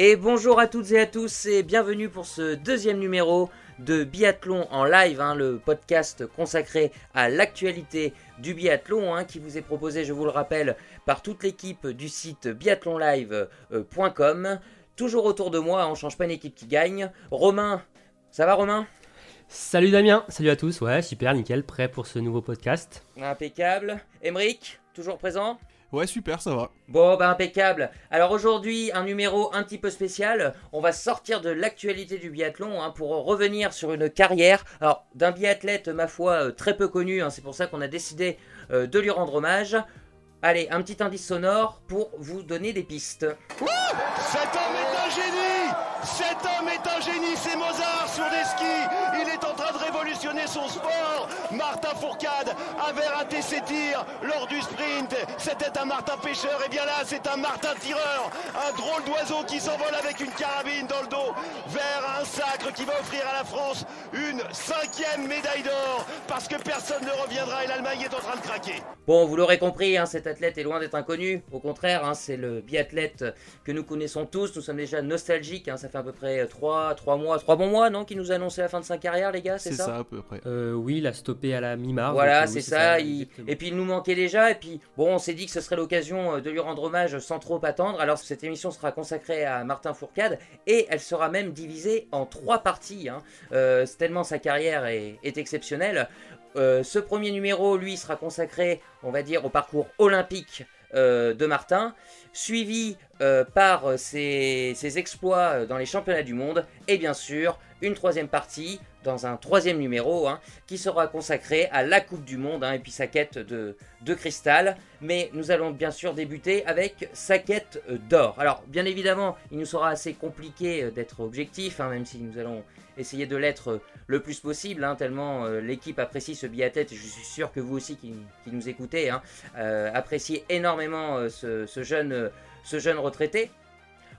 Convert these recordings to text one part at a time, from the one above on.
Et bonjour à toutes et à tous et bienvenue pour ce deuxième numéro de Biathlon en live, hein, le podcast consacré à l'actualité du biathlon hein, qui vous est proposé, je vous le rappelle, par toute l'équipe du site biathlonlive.com. Toujours autour de moi, on change pas une équipe qui gagne. Romain, ça va Romain? Salut Damien, salut à tous, ouais super, nickel, prêt pour ce nouveau podcast. Impeccable. Emeric, toujours présent? Ouais, super, ça va. Bon, bah impeccable. Alors aujourd'hui, un numéro un petit peu spécial. On va sortir de l'actualité du biathlon hein, pour revenir sur une carrière alors d'un biathlète, ma foi, euh, très peu connu. hein, c'est pour ça qu'on a décidé euh, de lui rendre hommage. Allez, un petit indice sonore pour vous donner des pistes. Cet homme est un génie Cet homme est un génie, c'est Mozart sur des skis Il est son sport Martin Fourcade avait raté ses tirs lors du sprint C'était un Martin pêcheur, et bien là c'est un Martin tireur Un drôle d'oiseau qui s'envole avec une carabine dans le dos vers un sacre qui va offrir à la France une cinquième médaille d'or parce que personne ne reviendra et l'Allemagne est en train de craquer Bon, vous l'aurez compris, hein, cet athlète est loin d'être inconnu. Au contraire, hein, c'est le biathlète que nous connaissons tous. Nous sommes déjà nostalgiques. hein, ça fait à peu près 3, mois, 3 bons mois, non Qui nous a annoncé la fin de sa carrière, les gars, c'est C'est ça, peu. Euh, oui, il a stoppé à la mi-mars. Voilà, euh, c'est oui, ça. il-. Et puis il nous manquait déjà. Et puis bon, on s'est dit que ce serait l'occasion euh, de lui rendre hommage sans trop attendre. Alors cette émission sera consacrée à Martin Fourcade et elle sera même divisée en trois parties. hein. Euh, c'est tellement sa carrière est, est exceptionnelle. Euh, ce premier numéro, lui, sera consacré, on va dire, au parcours olympique euh, de Martin, suivi euh, par euh, ses, exploits euh, dans les championnats du monde, et bien sûr une troisième partie dans un troisième numéro hein, qui sera consacré à la Coupe du Monde hein, et puis sa quête de, cristal. Mais nous allons bien sûr débuter avec sa quête euh, d'or. Alors bien évidemment, il nous sera assez compliqué euh, d'être objectif, hein, même si nous allons essayer de l'être euh, le plus possible, hein, tellement euh, l'équipe apprécie ce biathlète, et je suis sûr que vous aussi qui, nous écoutez, hein, euh, appréciez énormément ce, jeune, retraité.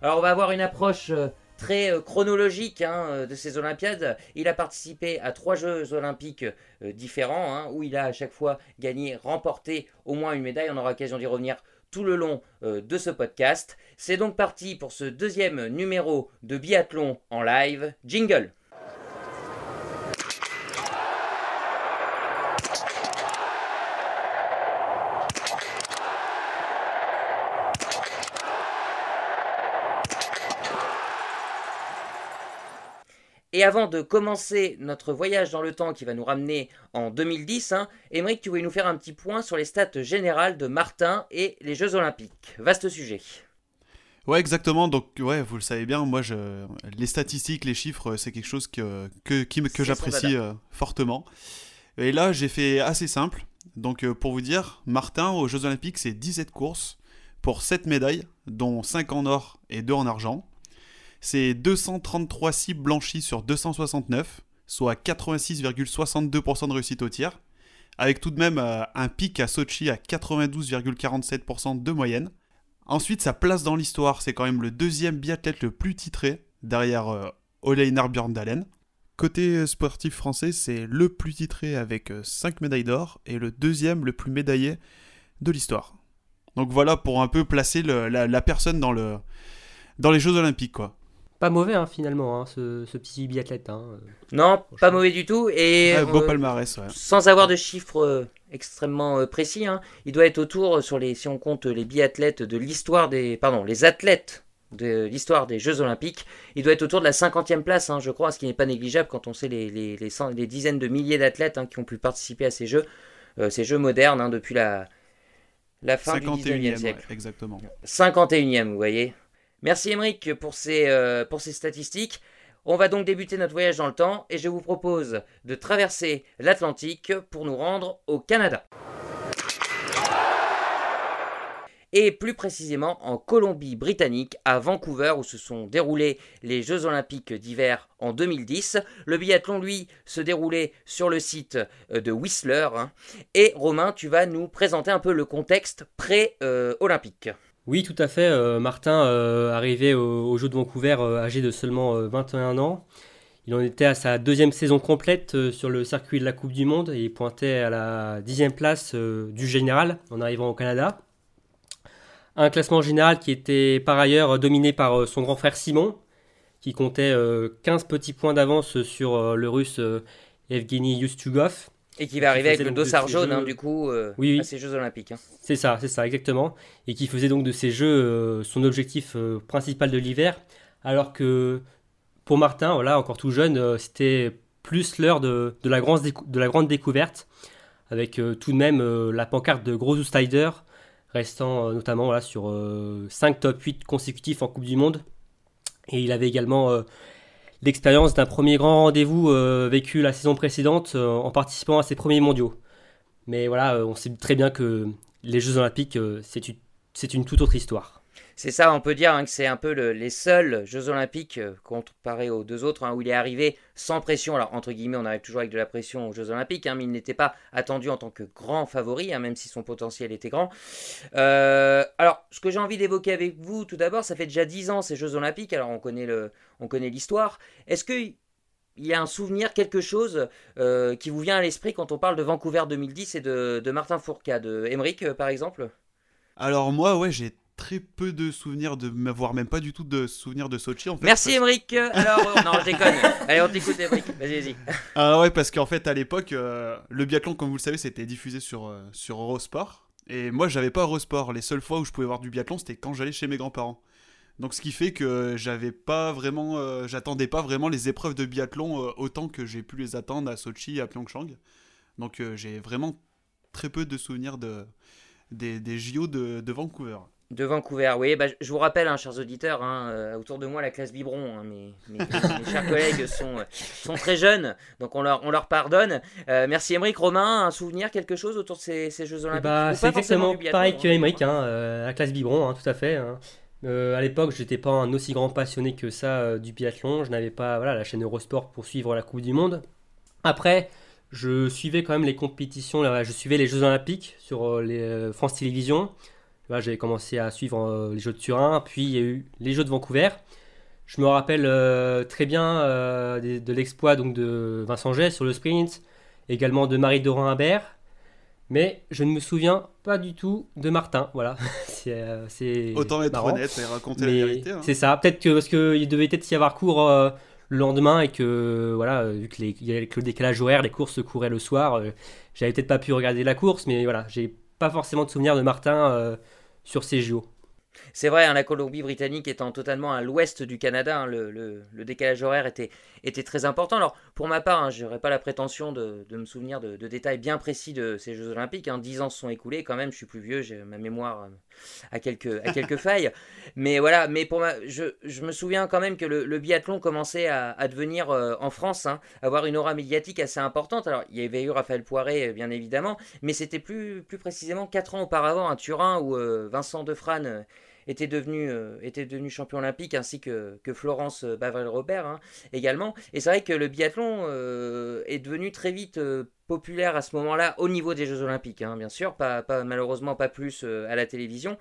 Alors on va avoir une approche très chronologique hein, de ces Olympiades. Il a participé à trois Jeux olympiques différents, où il a à chaque fois gagné, remporté au moins une médaille. On aura l'occasion d'y revenir tout le long de ce podcast. C'est donc parti pour ce deuxième numéro de biathlon en live. Jingle Et avant de commencer notre voyage dans le temps qui va nous ramener en 2010, hein, Émeric, tu voulais nous faire un petit point sur les stats générales de Martin et les Jeux Olympiques. Vaste sujet. Ouais, exactement. Donc, ouais, vous le savez bien, moi, je... les statistiques, les chiffres, c'est quelque chose que, que, qui que j'apprécie euh, fortement. Et là, j'ai fait assez simple. Donc, euh, pour vous dire, Martin, aux Jeux Olympiques, c'est 17 courses pour 7 médailles, dont 5 en or et 2 en argent. C'est 233 cibles blanchies sur 269, soit 86,62% de réussite au tir, avec tout de même euh, un pic à Sochi à 92,47% de moyenne. Ensuite, sa place dans l'histoire, c'est quand même le deuxième biathlète le plus titré, derrière euh, Ole Einar Bjørndalen. Côté euh, sportif français, c'est le plus titré avec 5 médailles d'or et le deuxième le plus médaillé de l'histoire. Donc voilà pour un peu placer la, personne dans, le, dans les Jeux Olympiques. Pas mauvais hein, finalement, hein, ce, ce petit biathlète. hein. Non, pas mauvais du tout. Et Ouais, beau euh, palmarès, ouais. sans avoir de chiffres euh, extrêmement euh, précis, hein, il doit être autour euh, sur les, si on compte les biathlètes de l'histoire des, pardon, les athlètes de l'histoire des Jeux Olympiques, il doit être autour de la 50e place, hein, je crois, ce qui n'est pas négligeable quand on sait les, les, les, cent- les dizaines de milliers d'athlètes hein, qui ont pu participer à ces Jeux, euh, ces Jeux modernes hein, depuis la, la fin du 19e 51e, siècle. ouais, exactement. 51e, vous voyez. Merci Émeric pour ces, euh, pour ces statistiques. On va donc débuter notre voyage dans le temps et je vous propose de traverser l'Atlantique pour nous rendre au Canada. Et plus précisément en Colombie-Britannique, à Vancouver, où se sont déroulés les Jeux Olympiques d'hiver en 2010. Le biathlon, lui, se déroulait sur le site euh, de Whistler. hein. Et Romain, tu vas nous présenter un peu le contexte pré-olympique. Oui, tout à fait. euh, Martin, euh, arrivé au, Jeux de Vancouver, euh, âgé de seulement euh, 21 ans. Il en était à sa deuxième saison complète sur le circuit de la Coupe du Monde et il pointait à la dixième place du général en arrivant au Canada. Un classement général qui était par ailleurs dominé par son grand frère Simon, qui comptait 15 petits points d'avance sur le russe Evgeny Yustugov. Et qui va arriver avec le dossard jaune, hein, du coup, oui, à ces Jeux Olympiques. Hein. C'est ça, c'est ça, exactement. Et qui faisait donc de ces Jeux son objectif principal de l'hiver, alors que pour Martin, voilà, encore tout jeune, c'était plus l'heure de, la grande de la grande découverte, avec euh, tout de même euh, la pancarte de Gros Outsider, restant euh, notamment voilà, sur 5 top 8 consécutifs en Coupe du Monde. Et il avait également l'expérience d'un premier grand rendez-vous vécu la saison précédente en participant à ses premiers mondiaux. Mais voilà, on sait très bien que les Jeux Olympiques, c'est une toute autre histoire. C'est ça, on peut dire hein, que c'est un peu les seuls Jeux Olympiques euh, comparé aux deux autres hein, où il est arrivé sans pression. Alors, entre guillemets, on arrive toujours avec de la pression aux Jeux Olympiques, hein, mais il n'était pas attendu en tant que grand favori, même si son potentiel était grand. Euh, alors, ce que j'ai envie d'évoquer avec vous, tout d'abord, ça fait déjà 10 ans ces Jeux Olympiques. Alors, on connaît l'histoire. Est-ce qu'il y a un souvenir, quelque chose euh, qui vous vient à l'esprit quand on parle de Vancouver 2010 et de, de Martin Fourcade? Emmerich, par exemple? Alors moi, ouais, j'ai très peu de souvenirs, de voire même pas du tout de souvenirs de Sochi en fait. Merci Emric. Alors euh, non, je déconne. Allez, on t'écoute Emric. Vas-y, vas-y. Ah ouais, parce qu'en fait à l'époque, euh, le biathlon, comme vous le savez, c'était diffusé sur euh, sur Eurosport. Et moi, j'avais pas Eurosport. Les seules fois où je pouvais voir du biathlon, c'était quand j'allais chez mes grands-parents. Donc ce qui fait que j'avais pas vraiment, j'attendais pas vraiment les épreuves de biathlon autant que j'ai pu les attendre à Sochi, à Pyeongchang. Donc j'ai vraiment très peu de souvenirs de des, des JO de, de Vancouver. De Vancouver, oui. Bah, je vous rappelle, hein, chers auditeurs, hein, euh, autour de moi, la classe Biberon. Hein, mes, mes, chers collègues sont, euh, sont très jeunes, donc on leur, on leur pardonne. Euh, merci Émeric. Romain, un souvenir, quelque chose autour de ces, ces Jeux Olympiques? Bah, C'est exactement pareil que Émeric, la classe Biberon, tout à fait. à l'époque, je n'étais pas un aussi grand passionné que ça du biathlon. Je n'avais pas voilà, la chaîne Eurosport pour suivre la Coupe du Monde. Après, je suivais quand même les compétitions, je suivais les Jeux Olympiques sur les France Télévisions j'avais commencé à suivre euh, les Jeux de Turin, puis il y a eu les Jeux de Vancouver. Je me rappelle euh, très bien euh, de, l'exploit donc de Vincent Gess sur le sprint, également de Marie Dorin Imbert, mais je ne me souviens pas du tout de Martin. Voilà, c'est autant être honnête et raconter la vérité. Hein. C'est ça. Peut-être que parce qu'il devait peut-être y avoir cours le lendemain et que voilà, vu que les, y avait le décalage horaire, les courses se couraient le soir, j'avais peut-être pas pu regarder la course, mais voilà, j'ai pas forcément de souvenir de Martin sur ces JO. C'est vrai, hein, la Colombie-Britannique étant totalement à l'ouest du Canada, hein, le, décalage horaire était, était, très important. Alors, pour ma part, hein, je n'aurais pas la prétention de, me souvenir de, détails bien précis de ces Jeux Olympiques. Dix ans se sont écoulés, quand même, je suis plus vieux, j'ai ma mémoire à euh, quelques, à quelques failles. Mais voilà, mais pour ma, je, je, me souviens quand même que le, biathlon commençait à, devenir euh, en France, avoir une aura médiatique assez importante. Alors, il y avait eu Raphaël Poiré, euh, bien évidemment, mais c'était plus, plus précisément quatre ans auparavant à Turin où Vincent Defrane était devenu, euh, était devenu champion olympique, ainsi que, que Florence euh, Bavrel-Robert hein, également. Et c'est vrai que le biathlon euh, est devenu très vite populaire à ce moment-là au niveau des Jeux Olympiques, hein, bien sûr, pas, pas, malheureusement pas plus à la télévision.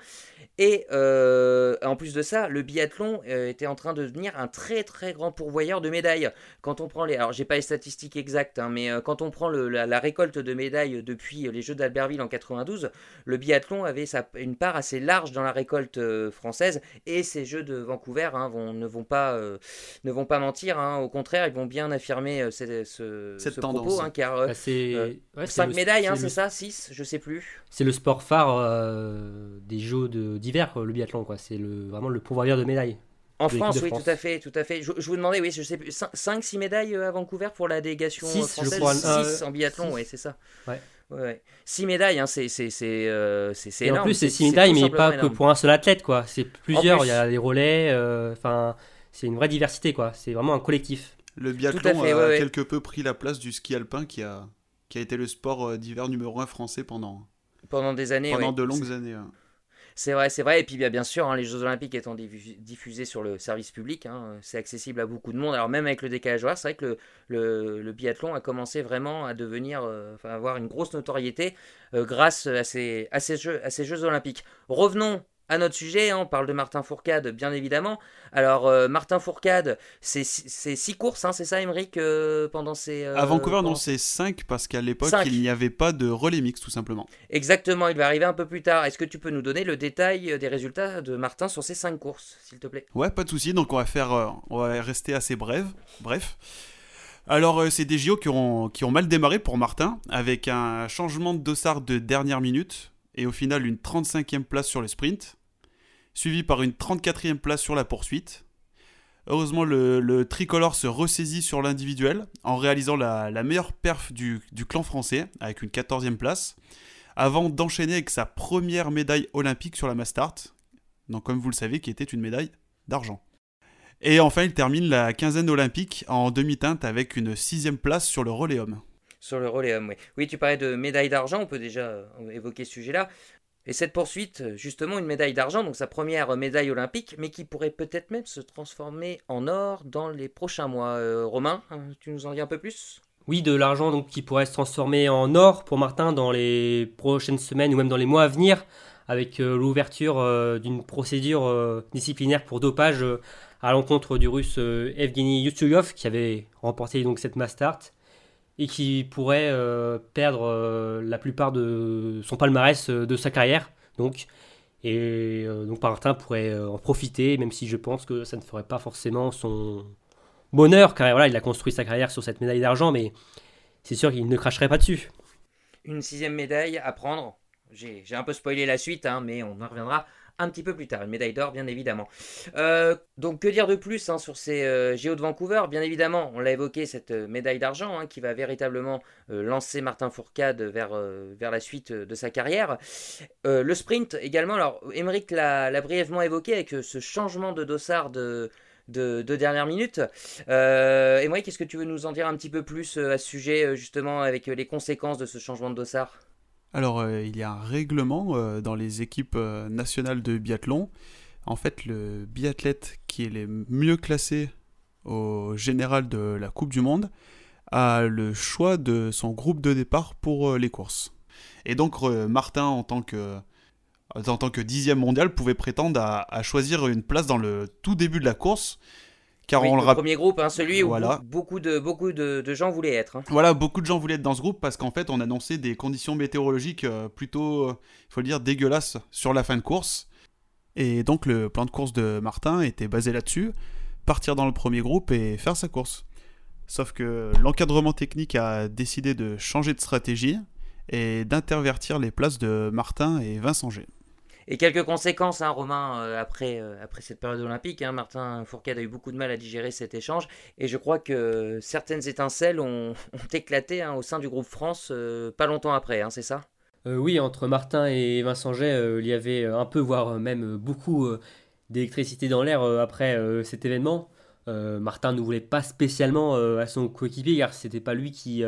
Et en plus de ça, le biathlon était en train de devenir un très très grand pourvoyeur de médailles. Quand on prend les, alors j'ai pas les statistiques exactes, hein, mais quand on prend le, la, récolte de médailles depuis les Jeux d'Albertville en 92, le biathlon avait sa, une part assez large dans la récolte française. Et ces Jeux de Vancouver hein, vont, ne, vont pas, euh, ne vont pas mentir. Hein. au contraire, ils vont bien affirmer euh, ce, ce, Cette propos. Hein, car bah, c'est 5 médailles, c'est ça 6 Je sais plus. C'est le sport phare euh, des Jeux d'hiver, le biathlon. C'est vraiment le pourvoyeur de médailles. En France, oui, tout à fait, tout à fait. Je, vous demandais, oui, je sais plus, 5-6 médailles à Vancouver pour la délégation française? 6 en biathlon, oui, c'est ça. Ouais. Ouais. 6 médailles, hein, c'est euh, énorme. en plus, c'est 6 médailles, mais pas que pour un seul athlète, quoi. C'est plusieurs, il y a les relais, euh, enfin, c'est une vraie diversité, quoi. C'est vraiment un collectif. Le biathlon a quelque peu pris la place du ski alpin qui a, qui a été le sport euh, d'hiver numéro 1 français pendant, pendant des années. Pendant de longues années. C'est vrai, c'est vrai. Et puis bien sûr, hein, les Jeux Olympiques étant diffusés sur le service public, hein, c'est accessible à beaucoup de monde. Alors même avec le décalage horaire, c'est vrai que le, le, biathlon a commencé vraiment à devenir, euh, avoir une grosse notoriété euh, grâce à ces, à, ces jeux, à ces Jeux Olympiques. Revenons à notre sujet, hein, on parle de Martin Fourcade, bien évidemment. Alors, euh, Martin Fourcade, c'est six courses, hein, c'est ça, Émeric, euh, pendant ces. à Vancouver, non, c'est 5 parce qu'à l'époque, il n'y avait pas de relais mix, tout simplement. Exactement, il va arriver un peu plus tard. Est-ce que tu peux nous donner le détail des résultats de Martin sur ces 5 courses, s'il te plaît? Ouais, pas de souci. Donc, on va faire, on va rester assez bref. Bref. Alors, c'est des JO qui ont, qui ont mal démarré pour Martin, avec un changement de dossard de dernière minute et au final une 35e place sur le sprint, suivi par une 34e place sur la poursuite. Heureusement, le, tricolore se ressaisit sur l'individuel en réalisant la, meilleure perf du, clan français avec une 14e place, avant d'enchaîner avec sa première médaille olympique sur la Mastart, donc comme vous le savez, qui était une médaille d'argent. Et enfin, il termine la quinzaine olympique en demi-teinte avec une sixième place sur le relais homme. Sur le relais homme, oui. Oui, tu parlais de médaille d'argent, on peut déjà euh, évoquer ce sujet-là. Et cette poursuite, justement, une médaille d'argent, donc sa première médaille olympique, mais qui pourrait peut-être même se transformer en or dans les prochains mois. Euh, Romain, hein, tu nous en dis un peu plus? Oui, de l'argent donc qui pourrait se transformer en or pour Martin dans les prochaines semaines ou même dans les mois à venir, avec euh, l'ouverture d'une procédure disciplinaire pour dopage à l'encontre du russe Evgeny Yutsuyov, qui avait remporté donc cette Mastart et qui pourrait euh, perdre euh, la plupart de son palmarès euh, de sa carrière. Donc, et donc Martin pourrait en profiter, même si je pense que ça ne ferait pas forcément son bonheur, car voilà, il a construit sa carrière sur cette médaille d'argent, mais c'est sûr qu'il ne cracherait pas dessus. Une sixième médaille à prendre. J'ai un peu spoilé la suite, hein, mais on en reviendra un petit peu plus tard, une médaille d'or bien évidemment. Euh, donc que dire de plus hein, sur ces euh, de Vancouver? Bien évidemment, on l'a évoqué, cette euh, médaille d'argent hein, qui va véritablement lancer Martin Fourcade vers, la suite de sa carrière. le sprint également, alors Emmerich l'a brièvement évoqué avec ce changement de dossard de... De, dernière minute. et moi, qu'est-ce que tu veux nous en dire un petit peu plus à ce sujet, justement, avec les conséquences de ce changement de dossard? Alors, euh, il y a un règlement euh, dans les équipes euh, nationales de biathlon. En fait, le biathlète qui est le mieux classé au général de la Coupe du Monde a le choix de son groupe de départ pour les courses. Et donc, Martin, en tant que en tant que dixième mondial, pouvait prétendre à, choisir une place dans le tout début de la course car on le, premier groupe, hein, celui où beaucoup, de, beaucoup de, gens voulaient être. Hein. Voilà, beaucoup de gens voulaient être dans ce groupe parce qu'en fait, on annonçait des conditions météorologiques euh, plutôt, euh, il faut le dire, dégueulasses sur la fin de course. Et donc, le plan de course de Martin était basé là-dessus partir dans le premier groupe et faire sa course. Sauf que l'encadrement technique a décidé de changer de stratégie et d'intervertir les places de Martin et Vincent G. Et quelques conséquences, hein, Romain, euh, après, euh, après cette période olympique. Hein, Martin Fourcade a eu beaucoup de mal à digérer cet échange. Et je crois que certaines étincelles ont, éclaté hein, au sein du groupe France euh, pas longtemps après, c'est ça? Oui, entre Martin et Vincent Jet, il y avait un peu, voire même beaucoup d'électricité dans l'air après cet événement. Martin ne voulait pas spécialement à son coéquipier car c'était pas lui qui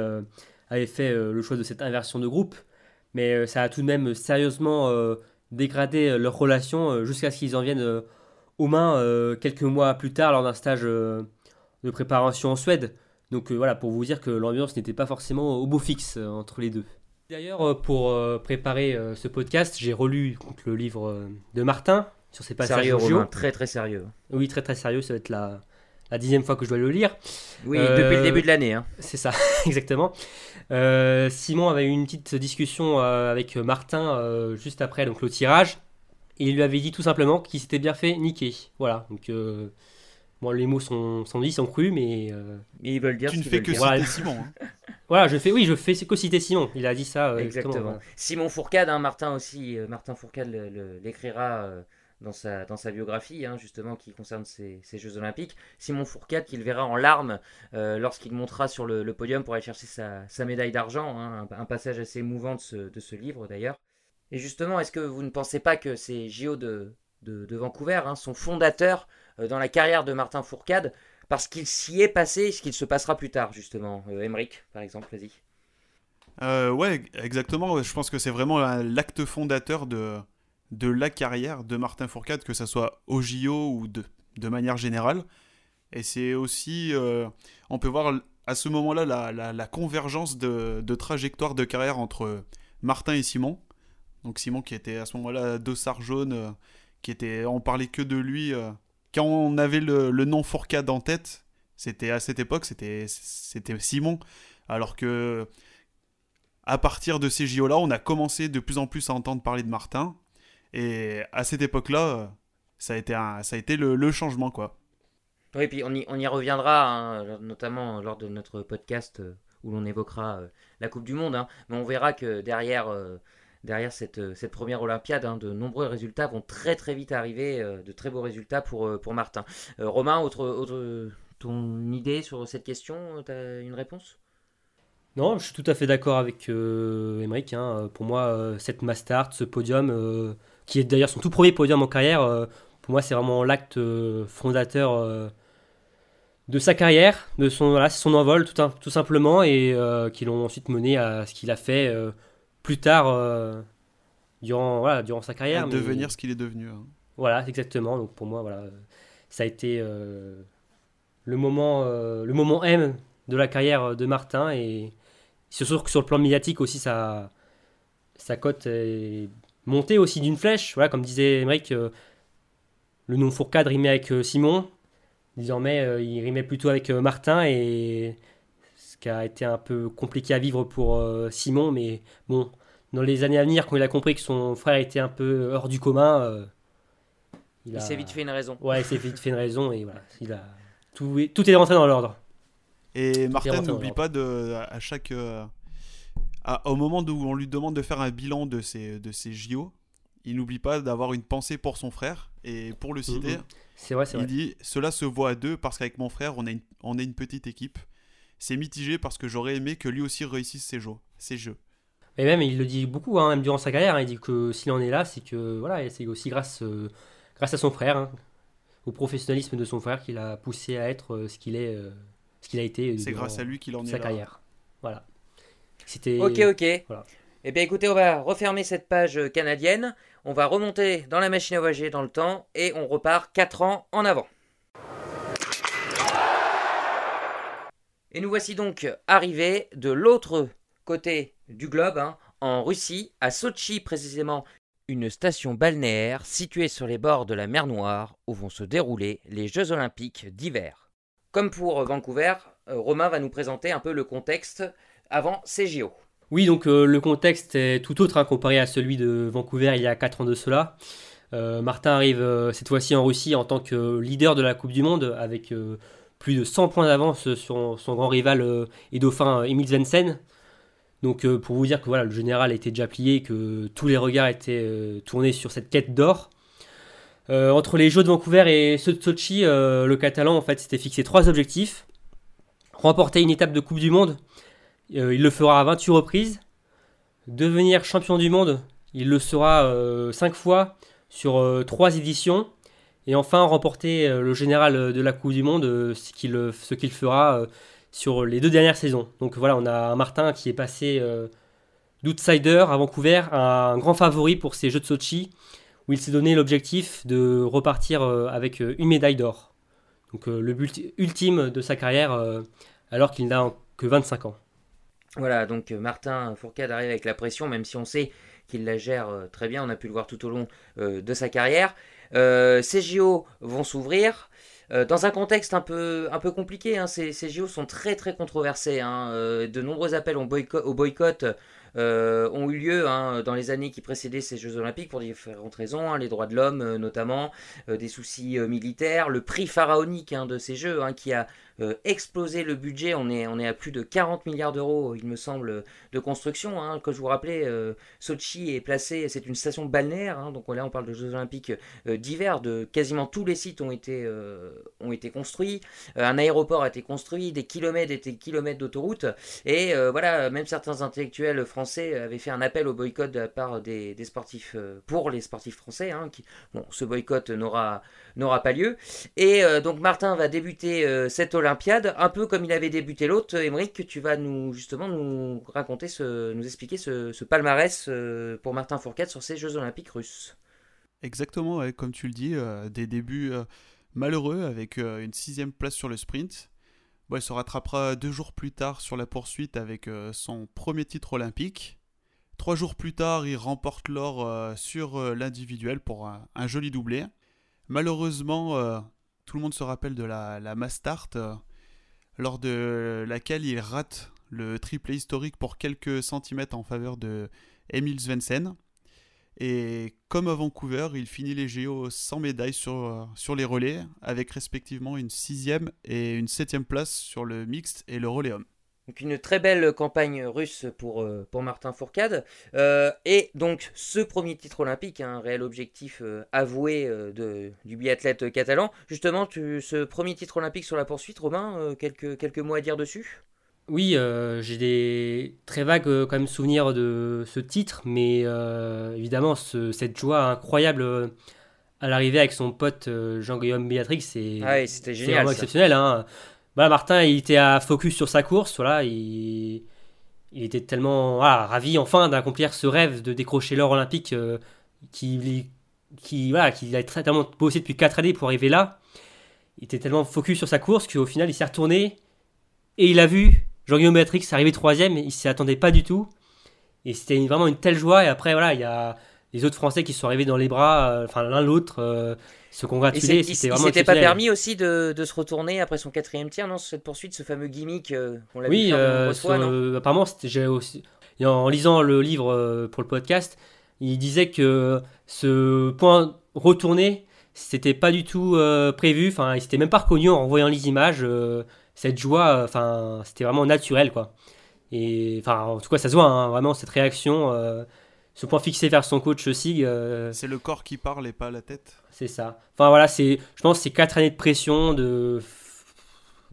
avait fait le choix de cette inversion de groupe. Mais ça a tout de même sérieusement dégrader euh, leur relation euh, jusqu'à ce qu'ils en viennent euh, aux mains quelques mois plus tard lors d'un stage de préparation en Suède. Donc voilà, pour vous dire que l'ambiance n'était pas forcément au beau fixe entre les deux. D'ailleurs, pour préparer ce podcast, j'ai relu le livre de Martin sur ses passages sérieux, très très sérieux. Oui, très très sérieux, ça va être la, la dixième fois que je dois le lire. Oui, depuis le début de l'année. Hein. C'est ça, exactement. Euh, Simon avait eu une petite discussion euh, avec Martin euh, juste après donc, le tirage. Et il lui avait dit tout simplement qu'il s'était bien fait niquer. Voilà. Donc, bon, les mots sont, sont dits, sont crus, mais. ils veulent dire. Tu ne fais que citer Simon. Hein. voilà, je fais, oui, je fais que citer Simon. Il a dit ça. exactement. Simon Fourcade, hein, Martin aussi. Martin Fourcade l'écrira dans sa, dans sa biographie, hein, justement, qui concerne ces, Jeux Olympiques. Simon Fourcade, qu'il verra en larmes euh, lorsqu'il montera sur le, podium pour aller chercher sa, médaille d'argent, hein, un, passage assez émouvant de ce, livre d'ailleurs. Et justement, est-ce que vous ne pensez pas que ces JO de, de, Vancouver hein, sont fondateurs euh, dans la carrière de Martin Fourcade parce qu'il s'y est passé ce qu'il se passera plus tard, justement euh, par exemple, vas-y. Euh, ouais, exactement. Je pense que c'est vraiment l'acte fondateur de, de la carrière de Martin Fourcade, que ce soit au JO ou de, de manière générale. Et c'est aussi, euh, on peut voir à ce moment-là la, convergence de, trajectoire de carrière entre Martin et Simon. Donc Simon qui était à ce moment-là dossard jaune, euh, qui était, on parlait que de lui. euh, quand on avait le, le nom Fourcade en tête, c'était à cette époque, c'était Simon. Alors que à partir de ces JO là, on a commencé de plus en plus à entendre parler de Martin. Et à cette époque-là, euh, ça a été un- ça a été le, le changement quoi. Oui, puis on y, on y reviendra, hein, notamment lors de notre podcast euh, où l'on évoquera euh, la Coupe du Monde. hein. Mais on verra que derrière, euh, derrière cette, euh, cette première Olympiade, hein, de nombreux résultats vont très très vite arriver, euh, de très beaux résultats pour, euh, pour Martin. Euh, Romain, autre, autre, ton idée sur cette question Tu as une réponse? Non, je suis tout à fait d'accord avec euh, Emmerich, hein. Pour moi, euh, cette Mastart, ce podium, euh, qui est d'ailleurs son tout premier podium en carrière, euh, pour moi, c'est vraiment l'acte euh, fondateur euh, de sa carrière, de son, voilà, son envol tout, un- tout simplement, et euh, qui l'ont ensuite mené à ce qu'il a fait euh, plus tard euh, durant, voilà, durant sa carrière. à mais- devenir ce qu'il est devenu. hein. Voilà, exactement. Donc pour moi, voilà, ça a été le moment, le moment M de la carrière de Martin et c'est sûr que sur le plan médiatique aussi, sa, sa cote est montée aussi d'une flèche. Voilà, comme disait Emmerich, euh, le nom Fourcade rimait avec euh, Simon. Désormais, euh, il rimait plutôt avec euh, Martin et ce qui a été un peu compliqué à vivre pour euh, Simon. Mais bon, dans les années à venir, quand il a compris que son frère était un peu hors du commun, euh, Il, a- s'est vite fait une raison. Ouais, il s'est vite fait une raison et voilà, il a tout, est- tout est rentré dans l'ordre. Et Martin n'oublie pas de, à chaque. À- au moment où on lui demande de faire un bilan de ses, de ses JO, il n'oublie pas d'avoir une pensée pour son frère. Et pour le citer. C'est vrai, il vrai. dit Cela se voit à deux parce qu'avec mon frère, on, a une, on est une petite équipe. C'est mitigé parce que j'aurais aimé que lui aussi réussisse ses jeux. Ses jeux. Et même, il le dit beaucoup, hein, même durant sa carrière. hein, il dit que s'il en est là, c'est que voilà, c'est aussi grâce, euh, grâce à son frère, hein, au professionnalisme de son frère, qu'il a poussé à être euh, ce qu'il est, euh, ce qu'il a été. C'est grâce à lui qu'il en est sa là. carrière. Voilà. C'était. Ok, ok. Voilà. Eh bien écoutez, on va refermer cette page euh, canadienne, on va remonter dans la machine à voyager dans le temps et on repart 4 ans en avant. Et nous voici donc arrivés de l'autre côté du globe, hein, en Russie, à Sochi précisément, une station balnéaire située sur les bords de la mer Noire où vont se dérouler les Jeux olympiques d'hiver. Comme pour Vancouver, euh, Romain va nous présenter un peu le contexte avant ces JO. Oui, donc euh, le contexte est tout autre hein, comparé à celui de Vancouver il y a 4 ans de cela. Euh, Martin arrive euh, cette fois-ci en Russie en tant que leader de la Coupe du Monde avec plus de 100 points d'avance sur son grand rival et dauphin Emil Svensson. Donc pour vous dire que voilà, le général était déjà plié, que tous les regards étaient tournés sur cette quête d'or. Entre les Jeux de Vancouver et ceux de Sochi, le Catalan en fait s'était fixé trois objectifs remporter une étape de Coupe du Monde il le fera à 28 reprises. Devenir champion du monde, il le sera 5 fois sur 3 éditions. Et enfin, remporter euh, le général de la Coupe du Monde, euh, ce qu'il euh, fera euh, sur les deux dernières saisons. Donc voilà, on a Martin qui est passé euh, d'outsider à Vancouver un grand favori pour ces Jeux de Sochi, où il s'est donné l'objectif de repartir euh, avec euh, une médaille d'or. Donc euh, le but ultime de sa carrière, euh, alors qu'il n'a que 25 ans. Voilà, donc euh, Martin Fourcade arrive avec la pression, même si on sait qu'il la gère euh, très bien, on a pu le voir tout au long euh, de sa carrière. Ces JO vont s'ouvrir dans un contexte un peu, un peu compliqué. hein. Ces, ces JO sont très très controversés. hein. De nombreux appels au boycott euh, ont eu lieu hein, dans les années qui précédaient ces Jeux Olympiques pour différentes raisons, hein, les droits de l'homme euh, notamment, euh, des soucis militaires, le prix pharaonique hein, de ces Jeux qui a explosé le budget. On est, on est à plus de 40 milliards d'euros, il me semble, de construction. Comme je vous rappelais, Sochi est placé, c'est une station balnéaire, donc là on parle de Jeux Olympiques d'hiver, de quasiment tous les sites ont été, ont été construits, un aéroport a été construit, des kilomètres et des kilomètres d'autoroutes, et voilà, même certains intellectuels français avaient fait un appel au boycott de des, sportifs, euh, pour les sportifs français, hein, bon, ce boycott n'aura pas lieu. Et euh, donc Martin va débuter euh, cette Olympiade, un peu comme il avait débuté l'autre. Émeric, tu vas nous justement nous raconter, ce, nous expliquer ce, palmarès euh, pour Martin Fourcade sur ces Jeux Olympiques russes. Exactement, comme tu le dis, euh, des débuts euh, malheureux avec euh, une sixième place sur le sprint. Il se rattrapera deux jours plus tard sur la poursuite avec euh, son premier titre olympique. Trois jours plus tard, il remporte l'or sur l'individuel pour un, joli doublé. Malheureusement, tout le monde se rappelle de la, la Mastart, lors de laquelle il rate le triplé historique pour quelques centimètres en faveur de Emil Svensson. Et comme à Vancouver, il finit les JO sans médaille sur, euh, sur les relais, avec respectivement une sixième et une septième place sur le mixte et le relais. Donc une très belle campagne russe pour, euh, pour Martin Fourcade. Euh, et donc ce premier titre olympique, un réel objectif avoué de, du biathlète catalan. Justement, ce premier titre olympique sur la poursuite, Romain, quelques, quelques mots à dire dessus? Oui, euh, j'ai des très vagues euh, quand même souvenirs de ce titre, mais euh, évidemment cette joie incroyable à l'arrivée avec son pote Jean-Guillaume Béatrix, c'est ah vraiment exceptionnel. Hein. Martin, il était à focus sur sa course, voilà, il, était tellement ravi enfin d'accomplir ce rêve de décrocher l'or olympique qui, qui, voilà, qu'il a tellement bossé depuis 4 années pour arriver là. Il était tellement focus sur sa course qu'au final il s'est retourné et il a vu Jean-Guillaume Béatrix est arrivé troisième, il s'y attendait pas du tout. Et c'était vraiment une telle joie. Et après, voilà, il y a les autres Français qui sont arrivés dans les bras, euh, enfin l'un l'autre, euh, se congratulaient. Il s'était pas permis aussi de, se retourner après son quatrième tir, non, cette poursuite, ce fameux gimmick euh, l'a Oui, apparemment, j'ai aussi. En lisant le livre pour le podcast, il disait que ce point retourné, c'était pas du tout prévu. Enfin, il s'était même pas reconnu en voyant les images cette joie, enfin, c'était vraiment naturel, quoi. Et enfin, en tout cas, ça se voit, hein, vraiment, cette réaction, euh, ce point fixé vers son coach aussi. Euh, c'est le corps qui parle et pas la tête. C'est ça. Enfin, voilà, c'est, je pense, c'est quatre années de pression, de.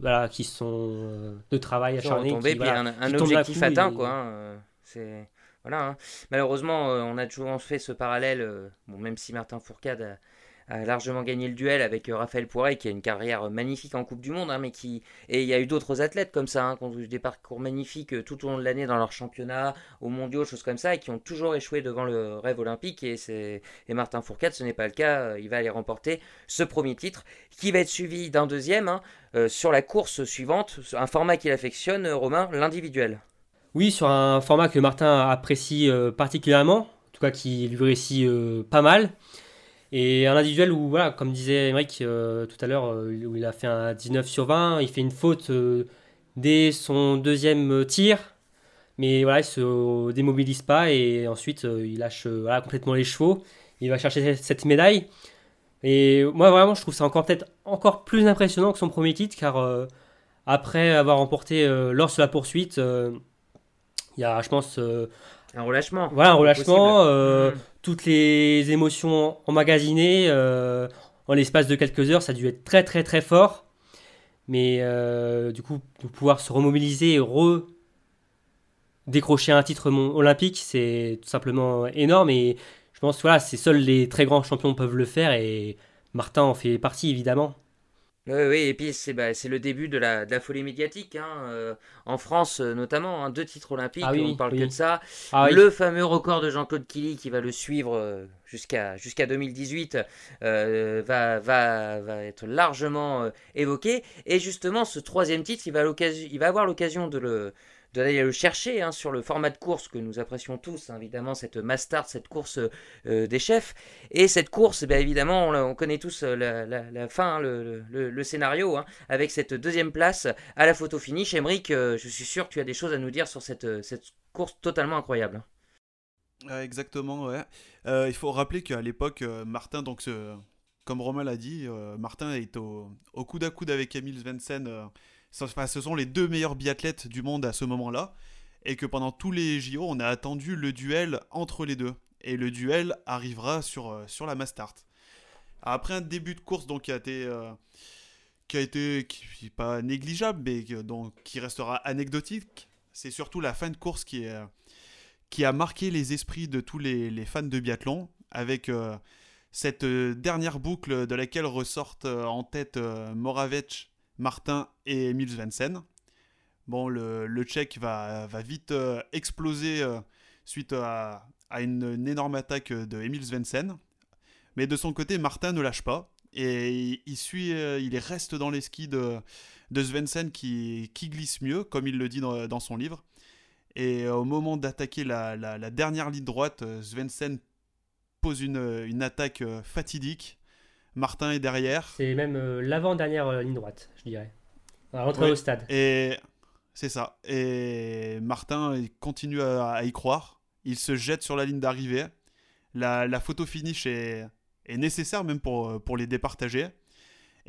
Voilà, qui sont euh, de travail acharné. Qui, un, un objectif atteint, quoi. Hein, c'est. Voilà. Hein. Malheureusement, on a toujours fait ce parallèle, bon, même si Martin Fourcade a largement gagné le duel avec euh, Raphaël Poiret qui a une carrière magnifique en Coupe du Monde, hein, mais qui et il y a eu d'autres athlètes comme ça, hein, qui ont eu des parcours magnifiques euh, tout au long de l'année dans leur championnat, aux mondiaux, choses comme ça, et qui ont toujours échoué devant le rêve olympique. Et et Martin Fourcade, ce n'est pas le cas, euh, il va aller remporter ce premier titre, qui va être suivi d'un deuxième hein, sur la course suivante, un format qu'il affectionne, Romain, l'individuel. Oui, sur un format que Martin apprécie particulièrement, en tout cas qui lui réussit pas mal. Et un individuel où, voilà, comme disait Emmerich euh, tout à l'heure, euh, où il a fait un 19 sur 20, il fait une faute euh, dès son deuxième tir, mais voilà, il se démobilise pas et ensuite il lâche complètement les chevaux. Il va chercher cette médaille. Et moi, vraiment, je trouve ça encore peut-être encore plus impressionnant que son premier titre, car après avoir remporté l'or sur la poursuite, il y a, je pense, un relâchement. Voilà, un relâchement. Euh, mm. Toutes les émotions emmagasinées euh, en l'espace de quelques heures, ça a dû être très très très fort. Mais euh, du coup, de pouvoir se remobiliser et re décrocher un titre olympique, c'est tout simplement énorme. Et je pense que voilà, c'est seuls les très grands champions peuvent le faire. Et Martin en fait partie évidemment. Oui, oui, et puis c'est bah, le début de la, de la folie médiatique, hein, euh, en France euh, notamment, hein, deux titres olympiques, ah on parle que de ça. Ah le fameux record de Jean-Claude Killy qui va le suivre euh, jusqu'à jusqu'à 2018 va, va, va être largement évoqué. Et justement, ce troisième titre, il va, il va avoir l'occasion de le, d'aller le chercher hein, sur le format de course que nous apprécions tous, hein, évidemment, cette Mastart, cette course euh, des chefs. Et cette course, bien évidemment, on, connaît tous euh, la, fin, hein, le, scénario, avec cette deuxième place à la photo finish. Emmerich, euh, je suis sûr que tu as des choses à nous dire sur cette, cette course totalement incroyable. exactement, ouais. il faut rappeler qu'à l'époque, Martin, donc, comme Romain l'a dit, Martin est au, au coude à coude avec Emile Svensson ce sont les deux meilleurs biathlètes du monde à ce moment-là. Et que pendant tous les JO, on a attendu le duel entre les deux. Et le duel arrivera sur, euh, sur la Mastart. Après un début de course donc, qui a été, euh, qui a été qui, pas négligeable, mais donc, qui restera anecdotique, c'est surtout la fin de course qui, qui a marqué les esprits de tous les, les fans de biathlon. Avec euh, cette dernière boucle de laquelle ressortent en tête Moravec Martin et Emil Svensson. Bon, le, le Tchèque va, vite euh, exploser euh, suite à, une, énorme attaque de Emil Svensson. Mais de son côté, Martin ne lâche pas. Et il, euh, reste dans les skis de, de Svensson qui, glisse mieux, comme il le dit dans, son livre. Et au moment d'attaquer la, dernière ligne droite, Svensson pose une, attaque fatidique. Martin est derrière. C'est même euh, l'avant-dernière euh, ligne droite, je dirais. À l'entrée Ouais. au stade. Et c'est ça. Et Martin il continue à, à y croire. Il se jette sur la ligne d'arrivée. La, la photo finish est, est nécessaire même pour, pour les départager.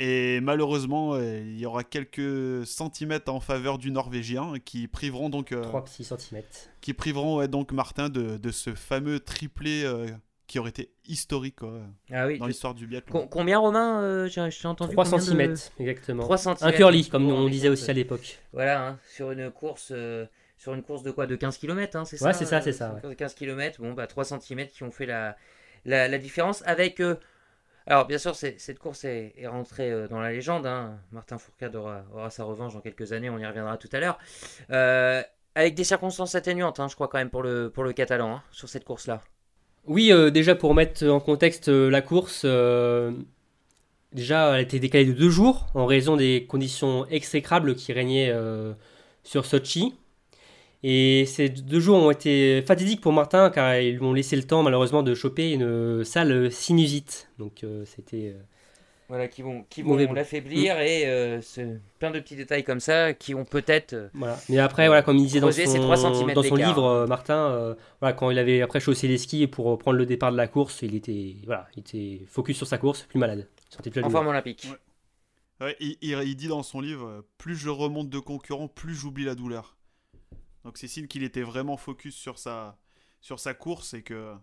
Et malheureusement, euh, il y aura quelques centimètres en faveur du Norvégien qui priveront donc, euh, 3 petits centimètres. qui priveront ouais, donc Martin de, de ce fameux triplé euh, qui aurait été historique quoi, Ah oui. dans tu- l'histoire du biathlon. Com- combien, Romain euh, J'ai j'ai entendu 3 combien de- centimètres, exactement. 3 Un centimètres. curly, comme on disait aussi à l'époque. Voilà, hein, sur une course. euh, sur une course de quoi De 15 km, hein, c'est ça Ouais, c'est ça, euh, c'est ça, ouais. course de 15 km, bon, bah 3 cm qui ont fait la, la, la différence avec. euh, alors, bien sûr, c'est- cette course est, est rentrée euh, dans la légende. hein. Martin Fourcade aura, aura sa revanche dans quelques années, on y reviendra tout à l'heure. Euh, avec des circonstances atténuantes, hein, je crois, quand même, pour le, pour le Catalan, hein, sur cette course-là. Oui, euh, déjà pour mettre en contexte euh, la course, euh, déjà elle a été décalée de deux jours en raison des conditions exécrables qui régnaient sur Sochi. Et ces deux jours ont été fatidiques pour Martin car ils lui ont laissé le temps malheureusement de choper une sale sinusite. Donc c'était... Voilà, qui vont, qui vont l'affaiblir et euh, c'est plein de petits détails comme ça qui ont peut-être. euh, Voilà. Mais après, voilà, comme il disait dans son, 3 centimètres dans son livre, euh, Martin, euh, voilà, quand il avait après chaussé les skis pour prendre le départ de la course, il était, voilà, il était focus sur sa course, plus malade. Il plus en forme olympique. Ouais. Ouais, il, il- dit dans son livre plus je remonte de concurrents, plus j'oublie la douleur. Donc c'est signe qu'il était vraiment focus sur sa, sur sa course et que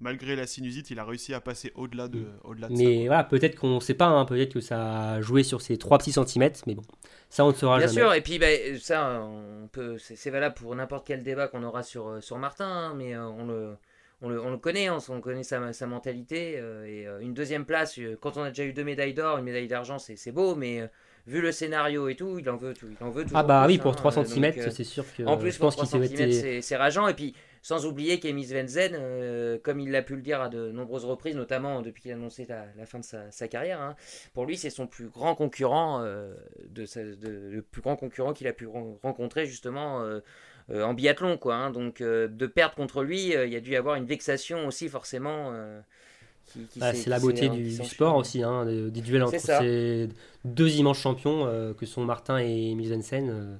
malgré la sinusite, il a réussi à passer au-delà de, au-delà de ça. Mais voilà, peut-être qu'on ne sait pas, hein, peut-être que ça a joué sur ces 3 petits centimètres, mais bon, ça on ne saura Bien jamais. sûr, et puis bah, ça, on peut, c'est c'est valable pour n'importe quel débat qu'on aura sur, euh, sur Martin, hein, mais euh, on, le, on, le, on le connaît, hein, on connaît sa, sa mentalité. euh, et euh, une deuxième place, euh, quand on a déjà eu deux médailles d'or, une médaille d'argent, c'est c'est beau, mais euh, vu le scénario et tout, il en veut tout. Il en veut Ah bah oui, pour hein, 3 euh, donc, cm, c'est sûr que en plus, je pour pense 3 qu'il s'est cm, été... c'est c'est rageant. Et puis, sans oublier qu'Emis Venzen, euh, comme il l'a pu le dire à de nombreuses reprises, notamment depuis qu'il a annoncé la, la fin de sa, sa carrière, hein, pour lui, c'est son plus grand concurrent, euh, de, sa- de- le plus grand concurrent qu'il a pu ren- rencontrer justement euh, en biathlon. Quoi, hein. Donc, de perdre contre lui, il y a dû y avoir une vexation aussi, forcément. s'est- c'est la beauté du, sport aussi, hein, des, des duels entre ça. ces deux immenses champions euh, que sont Martin et Misensen. euh,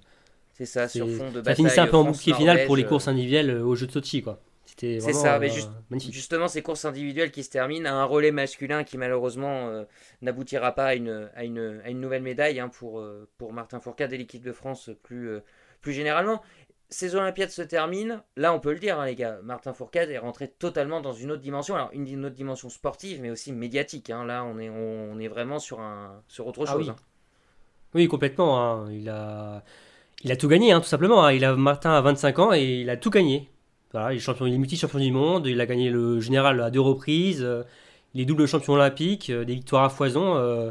C'est ça, sur fond de ça finissait un bataille peu en bouclier final pour les France-Norvège, courses individuelles euh, aux Jeux de Sochi. quoi. C'était C'est vraiment ça, mais euh, juste- magnifique. Justement, ces courses individuelles qui se terminent à un relais masculin qui malheureusement euh, n'aboutira pas à une, à une, à une nouvelle médaille hein, pour, euh, pour Martin Fourcade et l'équipe de France plus, euh, plus généralement. Ces Olympiades se terminent, là on peut le dire hein, les gars, Martin Fourcade est rentré totalement dans une autre dimension, alors une, une autre dimension sportive mais aussi médiatique, hein. là on est, on, est vraiment sur, un, sur autre Ah chose. oui. Oui, complètement. Il, a... il a tout gagné, hein, tout simplement. hein. Il a Martin à 25 ans et il a tout gagné. Voilà, il est champion, il est multi-champion du monde. Il a gagné le général à deux reprises. euh, Il est double champion olympique, euh, des victoires à foison. euh,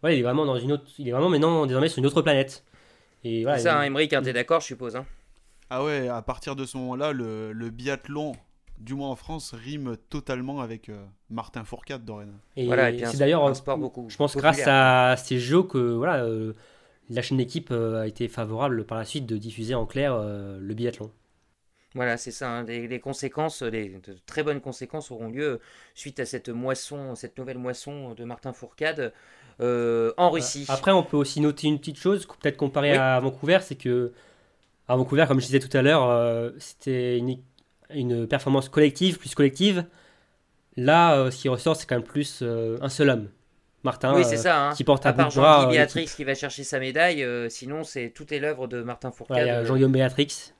voilà, il est vraiment dans une autre. Il est vraiment maintenant désormais sur une autre planète. Et voilà, ça, il- hein, Émeric, hein, t'es d'accord je suppose hein Ah ouais, à partir de ce moment-là, le, le biathlon, du moins en France, rime totalement avec euh, Martin Fourcade dorénavant. et Voilà, c'est d'ailleurs, un sport beaucoup. je pense, populaire. grâce à ces jeux que voilà, euh, la chaîne d'équipe euh, a été favorable par la suite de diffuser en clair euh, le biathlon. Voilà, c'est ça. hein, Les, les conséquences, les, de très bonnes conséquences auront lieu suite à cette moisson, cette nouvelle moisson de Martin Fourcade euh, en Russie. Après, on peut aussi noter une petite chose, peut-être comparé Oui. à Vancouver, c'est que à Vancouver, comme je disais tout à l'heure, euh, c'était une, une performance collective, plus collective. Là, euh, ce qui ressort, c'est quand même plus euh, un seul homme, Martin, oui, c'est euh, ça. hein. qui porte à, À bout part de bras. Euh, Béatrix qui va chercher sa médaille, euh, sinon c'est tout est l'œuvre de Martin Fourcade. Euh, Jean-Guillaume Béatrix,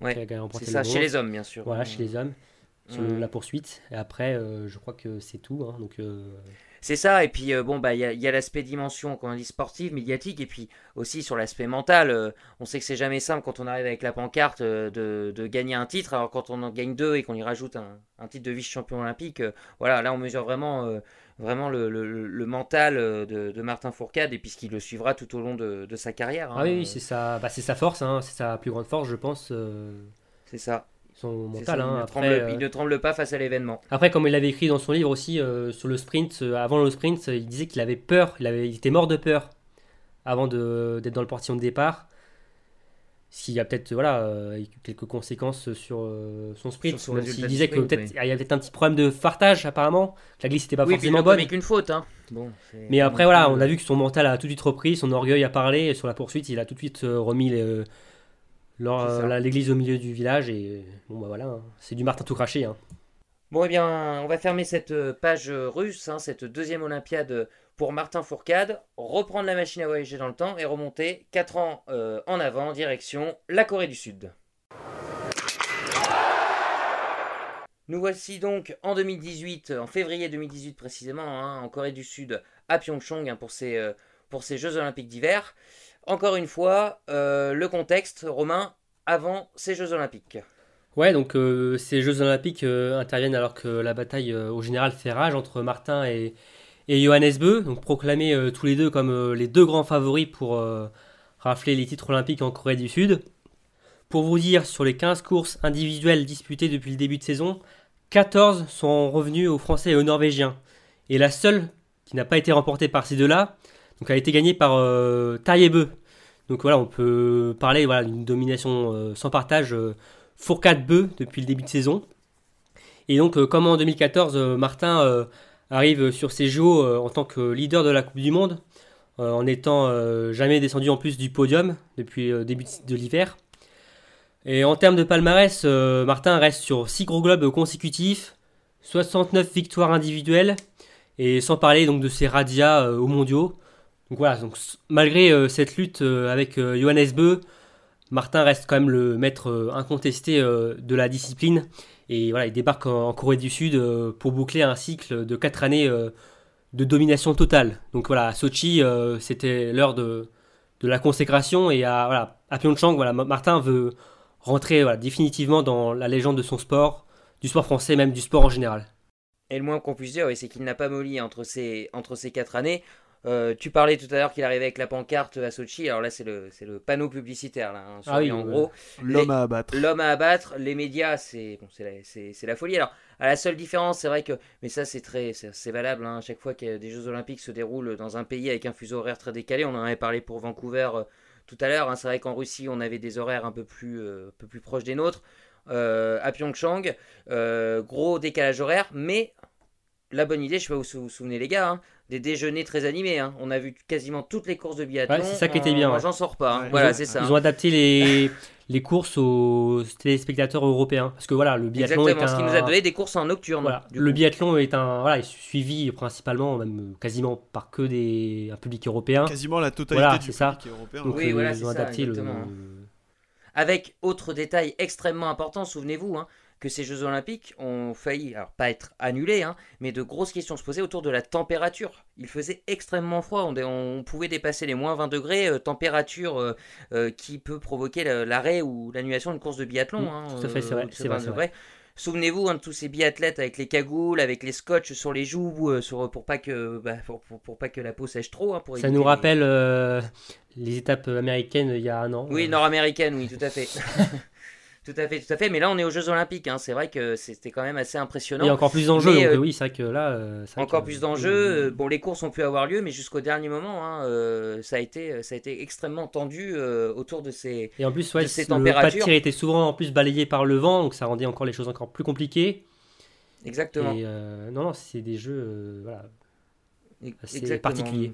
Ouais, c'est ça, chez les hommes bien sûr. Voilà, chez les hommes, sur Mm. la poursuite. Et après, euh, je crois que c'est tout. hein, donc, euh, C'est ça, et puis euh, bon, bah il y a, l'aspect dimension, qu'on dit sportive, médiatique, et puis aussi sur l'aspect mental. on sait que c'est jamais simple quand on arrive avec la pancarte de, de gagner un titre. Alors quand on en gagne deux et qu'on y rajoute un, un titre de vice-champion olympique, voilà, là on mesure vraiment, vraiment le, le- le mental euh, de, de Martin Fourcade, et puis ce qui le suivra tout au long de, de sa carrière. hein. Ah oui, oui, c'est sa, bah, c'est sa force, hein, c'est sa plus grande force, je pense, euh, C'est ça. son mental. ça, hein, il, ne après, tremble, euh, il ne tremble pas face à l'événement. Après, comme il l'avait écrit dans son livre aussi, euh, sur le sprint, avant le sprint, il disait qu'il avait peur, il, avait, il était mort de peur avant d'être dans le portillon de départ. S'il y a peut-être voilà, euh, quelques conséquences sur euh, son sprint. Sur son même s'il disait que sprint, peut-être oui. il y avait peut-être un petit problème de fartage apparemment, que la glisse n'était pas oui, forcément bonne. commis qu'une faute. Hein. Bon, Mais après voilà, on a vu que son mental a tout de suite repris, son orgueil a parlé et sur la poursuite, il a tout de suite euh, remis les, l'église au milieu du village et bon bah voilà, hein. c'est du Martin tout craché. hein. Bon, eh bien, on va fermer cette page russe, hein, cette deuxième Olympiade pour Martin Fourcade, reprendre la machine à voyager dans le temps et remonter 4 ans euh, en avant, direction la Corée du Sud. Nous voici donc en 2018, en février 2018 précisément, hein, en Corée du Sud, à Pyeongchang hein, pour, ces, euh, pour ces Jeux Olympiques d'hiver. Encore une fois, euh, le contexte romain avant ces Jeux Olympiques. Ouais, donc ces Jeux Olympiques interviennent alors que la bataille au général fait rage entre Martin et, et Johannes Beu, donc proclamés euh, tous les deux comme euh, les deux grands favoris pour euh, rafler les titres olympiques en Corée du Sud. Pour vous dire, sur les 15 courses individuelles disputées depuis le début de saison, 14 sont revenus aux Français et aux Norvégiens. Et la seule qui n'a pas été remportée par ces deux-là, donc a été gagnée par Tarjei Beu. Donc voilà, on peut parler voilà, d'une domination sans partage. Fourcade Beu depuis le début de saison. Et donc, comme en 2014, euh, Martin arrive sur ces JO euh, en tant que leader de la Coupe du Monde, euh, en étant euh, jamais descendu en plus du podium depuis le début de, l'hiver. Et en termes de palmarès, Martin reste sur 6 gros globes consécutifs, 69 victoires individuelles, et sans parler donc de ses radias aux mondiaux. Donc voilà, malgré cette lutte avec Johannes Beu, Martin reste quand même le maître incontesté de la discipline. Et voilà, il débarque en, Corée du Sud euh, pour boucler un cycle de 4 années euh, de domination totale. Donc voilà, à Sochi, euh, c'était l'heure de, de la consécration. Et à, à Pyeongchang, voilà, Ma- Martin veut rentrer définitivement dans la légende de son sport, du sport français, même du sport en général. Et le moins qu'on puisse dire, oui, c'est qu'il n'a pas molli entre ces, entre ces quatre années. Euh, tu parlais tout à l'heure qu'il arrivait avec la pancarte à Sochi. Alors là, c'est le, c'est le panneau publicitaire. Là, hein, Ah oui, en gros, L'homme à abattre. l'homme à abattre, les médias, c'est bon, c'est la, c'est- c'est la folie. Alors, à la seule différence, c'est vrai que, mais ça, c'est très, c'est c'est valable. hein, à chaque fois que des Jeux Olympiques se déroulent dans un pays avec un fuseau horaire très décalé, on en avait parlé pour Vancouver euh, tout à l'heure. hein, c'est vrai qu'en Russie, on avait des horaires un peu plus, euh, un peu plus proches des nôtres. À Pyeongchang, gros décalage horaire, mais la bonne idée, je sais pas si vous vous souvenez les gars, hein, des déjeuners très animés. hein. On a vu quasiment toutes les courses de biathlon. Ouais, c'est ça qui était en- bien, ouais. J'en sors pas. hein. Ouais, voilà, ils ont- c'est ça. Ils ont adapté les, les courses aux téléspectateurs européens. Parce que voilà, le biathlon Exactement, est un... ce qui nous a donné des courses en nocturne. Voilà, le coup. biathlon est un voilà, est suivi principalement, même euh, quasiment par que des un public européen. Quasiment la totalité Voilà, du ça. public européen. Donc Oui, euh, voilà, ils ont ça, adapté le. exactement. Avec autre détail extrêmement important, souvenez-vous hein, que ces Jeux Olympiques ont failli, alors pas être annulés, hein, mais de grosses questions se posaient autour de la température. Il faisait extrêmement froid, on, pouvait dépasser les moins 20 degrés, euh, température euh, euh, qui peut provoquer l'arrêt ou l'annulation d'une course de biathlon. Mm, hein, tout à fait, c'est vrai, c'est vrai, 20 c'est degrés. Souvenez-vous hein, de tous ces biathlètes avec les cagoules, avec les scotch sur les joues, sur, pour, pas que, bah, pour, pour- pour pas que la peau sèche trop. hein, pour Ça nous rappelle les étapes américaines il y a un an. Oui, Euh, nord-américaine, oui, tout à fait. tout à fait, tout à fait. Mais là, on est aux Jeux Olympiques. hein. C'est vrai que c'était quand même assez impressionnant. Et encore plus d'enjeux, euh, oui, c'est vrai que là. euh, vrai Encore que- plus d'enjeux. Euh, Bon, les courses ont pu avoir lieu, mais jusqu'au dernier moment, hein, euh, ça, a été, ça a été extrêmement tendu autour de ces. Et en plus, ouais, de ces le pas de températures. tir était souvent en plus balayé par le vent, donc ça rendait encore les choses encore plus compliquées. Exactement. Et non, non, c'est des jeux voilà, assez Exactement. particuliers.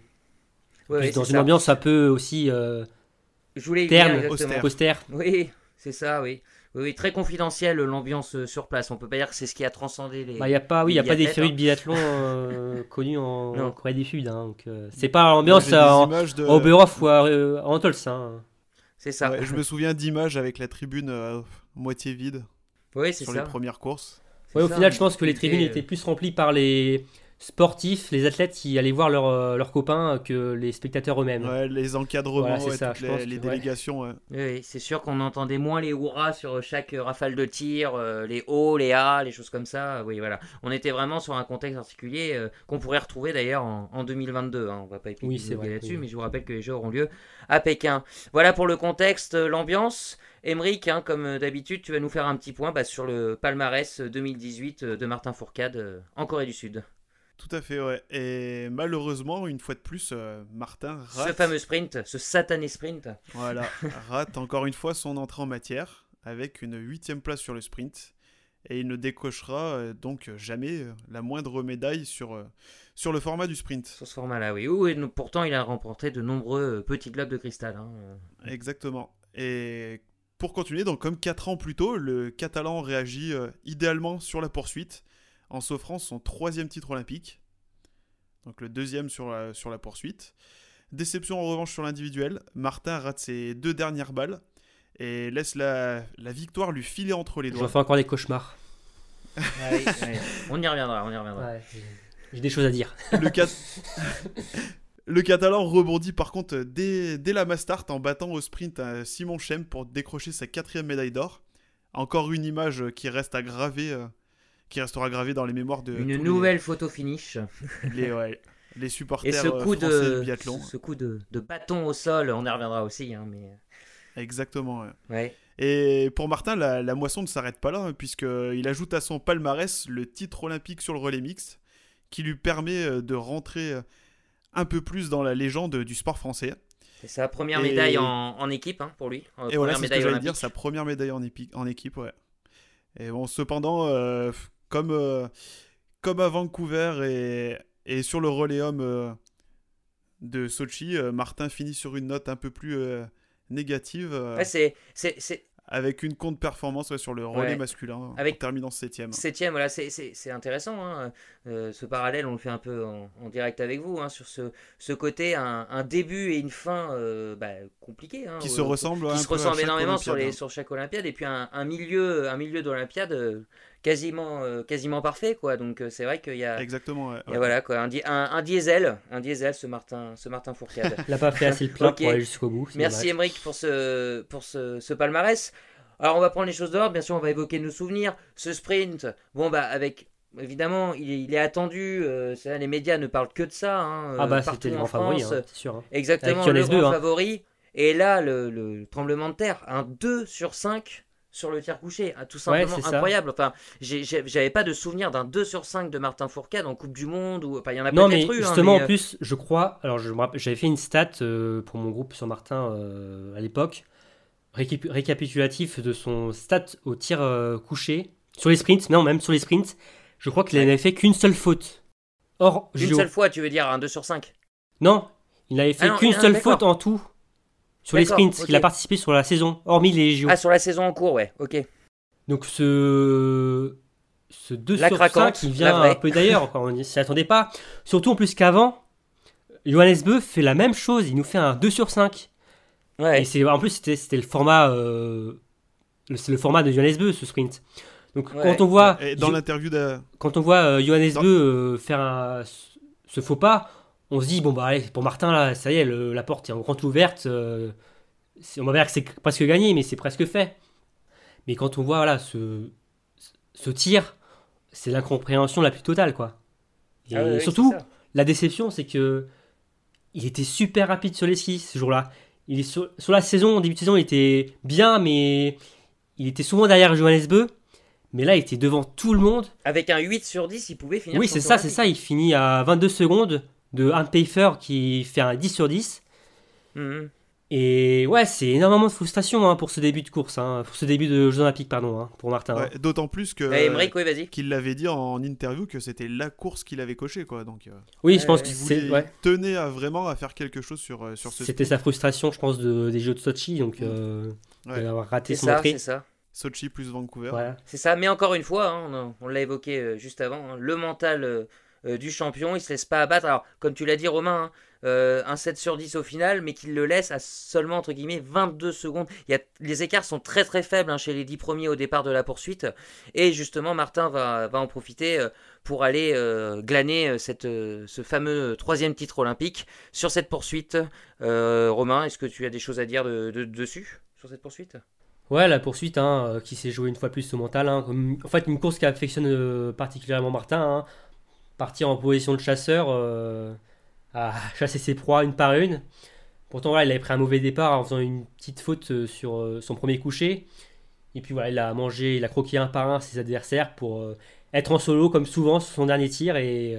Ouais, Plus ouais, dans une ça. ambiance un peu aussi Je voulais y terne, austère. austère. Oui, c'est ça, oui. Oui, oui, très confidentiel l'ambiance euh, sur place. On peut pas dire que c'est ce qui a transcendé les. Bah, y a pas, oui, il y a pas des biathlètes, férus hein. de biathlon euh, connus en, en Corée du Sud. hein, donc, euh, c'est pas l'ambiance à, images de- ou à, euh, à Antols. hein. C'est ça. Ouais, je me souviens d'images avec la tribune euh, moitié vide Oui, c'est sur ça. les premières courses. Ouais, au ça. final, je pense que les tribunes euh, étaient plus remplies par les sportifs, les athlètes qui allaient voir leurs euh, leurs copains que les spectateurs eux-mêmes. Ouais, les encadrements, Voilà, ouais, ça, les, délégations. ouais. Oui, c'est sûr qu'on entendait moins les hurrahs sur chaque rafale de tir, euh, les hauts, les A, les choses comme ça. Oui, voilà. On était vraiment sur un contexte particulier euh, qu'on pourrait retrouver d'ailleurs en, en 2022. hein. On va pas épiloguer là-dessus, oui. mais je vous rappelle que les Jeux auront lieu à Pékin. Voilà pour le contexte, euh, l'ambiance. Emeric, hein, comme euh, d'habitude, tu vas nous faire un petit point bah, sur le palmarès 2018 euh, de Martin Fourcade euh, en Corée du Sud. Tout à fait, ouais. Et malheureusement, une fois de plus, euh, Martin rate. Ce fameux sprint, ce satané sprint. Voilà, rate encore une fois son entrée en matière avec une huitième place sur le sprint. Et il ne décochera euh, donc jamais euh, la moindre médaille sur, euh, sur le format du sprint. Sur ce format-là, oui. Et pourtant, il a remporté de nombreux petits globes de cristal. hein. Exactement. Et pour continuer, donc comme 4 ans plus tôt, le Catalan réagit idéalement sur la poursuite en s'offrant son troisième titre olympique. Donc le deuxième sur la, sur la poursuite. Déception en revanche sur l'individuel. Martin rate ses deux dernières balles et laisse la, la victoire lui filer entre les doigts. fais encore des cauchemars. Ouais. On y reviendra, on y reviendra. Ouais, j'ai- des choses à dire. Le, Cat- le Catalan rebondit par contre dès, dès la Mastart en battant au sprint Simon Chem pour décrocher sa quatrième médaille d'or. Encore une image qui reste à graver, euh, qui restera gravée dans les mémoires de Une nouvelle photo finish. les, les, ouais, les supporters Et ce euh, coup, français de, biathlon. ce coup de, de bâton au sol, on y reviendra aussi. Hein, mais... Exactement. ouais. ouais. Et pour Martin, la, la moisson ne s'arrête pas là, hein, puisqu'il ajoute à son palmarès le titre olympique sur le relais mixte, qui lui permet euh, de rentrer euh, un peu plus dans la légende du sport français. C'est sa première Et- médaille en, en équipe hein, pour lui. Euh, Et voilà, c'est ce que j'allais dire, sa première médaille en, épi- en équipe, ouais. Et bon, cependant, euh, comme, euh, comme à Vancouver et, et sur le relais homme euh, de Sochi, euh, Martin finit sur une note un peu plus négative, Ouais, c'est, c'est, c'est, avec une contre-performance ouais, sur le relais Ouais. masculin, Avec- en terminant septième. Septième, voilà, c'est, c'est, c'est intéressant. hein. Euh, ce parallèle, on le fait un peu en, en direct avec vous, hein, sur ce, ce côté, un, un début et une fin euh, bah, compliqué. hein, Qui se ressemble qui un se énormément sur, les, hein. sur chaque Olympiade, et puis un, un milieu, un milieu d'Olympiade euh, quasiment, euh, quasiment parfait. Quoi. Donc euh, c'est vrai qu'il y a, Exactement, ouais, et ouais. voilà, quoi, un, di- un, un diesel, un diesel, ce Martin, ce Martin Fourcade. Il n'a pas fait assez le plein Ok. pour aller jusqu'au bout. Merci. Emeric pour ce, pour ce, ce palmarès. Alors on va prendre les choses d'ordre, bien sûr on va évoquer nos souvenirs. Ce sprint, bon bah avec, évidemment il est, il est attendu, euh, ça, les médias ne parlent que de ça. hein, Ah bah c'était le grand favori, hein, c'est sûr. hein. Exactement, Avec le grand hein. favori. Et là le, le tremblement de terre, un 2 sur 5 sur le tir couché, ah, tout simplement ça. incroyable. Enfin, j'avais pas de souvenir d'un 2 sur 5 de Martin Fourcade en Coupe du Monde, ou enfin il y en a Non mais eu. hein, justement mais, en euh, plus je crois alors j'avais fait une stat euh, pour mon groupe sur Martin euh, à l'époque récap- récapitulatif de son stat au tir euh, couché sur les sprints non même sur les sprints je crois qu'il Ouais. n'avait fait qu'une seule faute hors une seule fois, tu veux dire un 2 sur 5 non il n'avait fait Ah non, qu'une ah, seule faute en tout sur les sprints ok. il a participé sur la saison hormis les JO Ah, sur la saison en cours, ouais, ok. donc ce ce 2 La sur craquante, 5 il la vient un peu d'ailleurs on s'y attendait pas surtout en plus qu'avant Johannes Beu fait la même chose il nous fait un 2 sur 5 Ouais. Et c'est en plus c'était le format euh, c'est le format de Johannes Beu ce sprint. Donc Ouais. quand on voit Et dans l'interview de... quand on voit euh, Johannes Dans- Beu euh, faire un- ce faux pas, on se dit bon bah allez pour Martin là ça y est le- la porte est en grande ouverte. euh, on va dire que c'est presque gagné mais c'est presque fait. Mais quand on voit voilà ce ce tir, c'est l'incompréhension la plus totale quoi. Et Ah surtout la déception, c'est que il était super rapide sur les skis ce jour-là. Il est sur, sur la saison, en début de saison, il était bien, mais il était souvent derrière Johannes Beu. Mais là, il était devant tout le monde. Avec un 8 sur 10, il pouvait finir Oui, c'est ça, c'est ça. Il finit à 22 secondes de Arne Pfeiffer qui fait un 10 sur 10. Mhm. Et ouais, c'est énormément de frustration hein, pour ce début de course, hein, pour ce début de Jeux Olympiques, pardon, hein, pour Martin. hein. ouais, D'autant plus que... Eh, oui, qu'il l'avait dit en interview que c'était la course qu'il avait coché quoi donc euh, Oui, je pense ouais. que il, c'est- voulait- ouais. tenait à vraiment à faire quelque chose sur euh, sur ce c'était sa frustration, je pense, de- des Jeux de Sochi, donc euh, Ouais. d'avoir raté son ça, entrée. c'est ça. Sochi plus Vancouver Voilà. C'est ça, mais encore une fois, hein, on, l'a évoqué euh, juste avant, hein, le mental euh, du champion, il se laisse pas abattre. Alors, comme tu l'as dit, Romain, hein, euh, un 7 sur 10 au final, mais qu'il le laisse à seulement, entre guillemets, 22 secondes. Il y a, les écarts sont très très faibles hein, chez les 10 premiers au départ de la poursuite. Et justement, Martin va, va en profiter euh, pour aller glaner cette, ce fameux troisième titre olympique sur cette poursuite. Romain, est-ce que tu as des choses à dire de- de- dessus, sur cette poursuite? Ouais, la poursuite hein, qui s'est jouée une fois plus au mental. en fait, une course qui affectionne particulièrement Martin. Partir en position de chasseur, euh, à chasser ses proies une par une. Pourtant, voilà, il avait pris un mauvais départ en faisant une petite faute euh, sur euh, son premier coucher. Et puis voilà, il a mangé, il a croqué un par un ses adversaires pour être en solo comme souvent sur son dernier tir et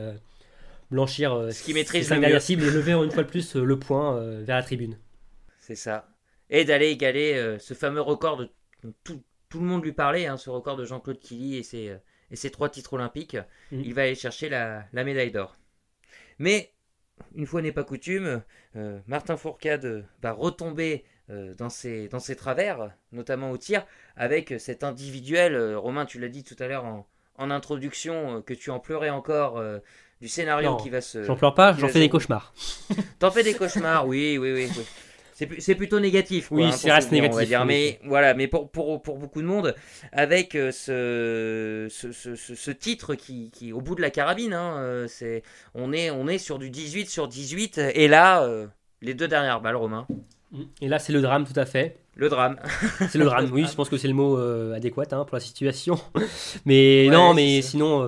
blanchir Ce qui maîtrise ses cinq le dernières mieux. cibles et lever une fois de plus le point vers la tribune. C'est ça. Et d'aller égaler ce fameux record de tout, tout le monde lui parlait, hein, ce record de Jean-Claude Killy et ses, et ses trois titres olympiques. Mhm. Il va aller chercher la, la médaille d'or. Mais, une fois n'est pas coutume, euh, Martin Fourcade va retomber euh, dans, ses, dans ses travers, notamment au tir, avec cet individuel, euh, Romain, tu l'as dit tout à l'heure en, en introduction, que tu en pleurais encore du scénario Non, qui va se... J'en pleure pas, j'en fais des cauchemars. T'en fais des cauchemars, oui, oui, oui. oui. C'est plutôt négatif. Quoi, Oui, hein, c'est pour reste souvenir, on va négatif, dire. Mais voilà, mais pour, pour, pour beaucoup de monde, avec euh, ce, ce, ce, ce- ce titre qui, qui, au bout de la carabine, hein, euh, c'est, on, est, on est sur du 18 sur 18. Et là, euh, les deux dernières balles, Romain. Et là, c'est le drame, tout à fait. Le drame. C'est le drame, oui, je pense que c'est le mot euh, adéquat hein, pour la situation. Mais Ouais, non, mais ça. sinon, euh,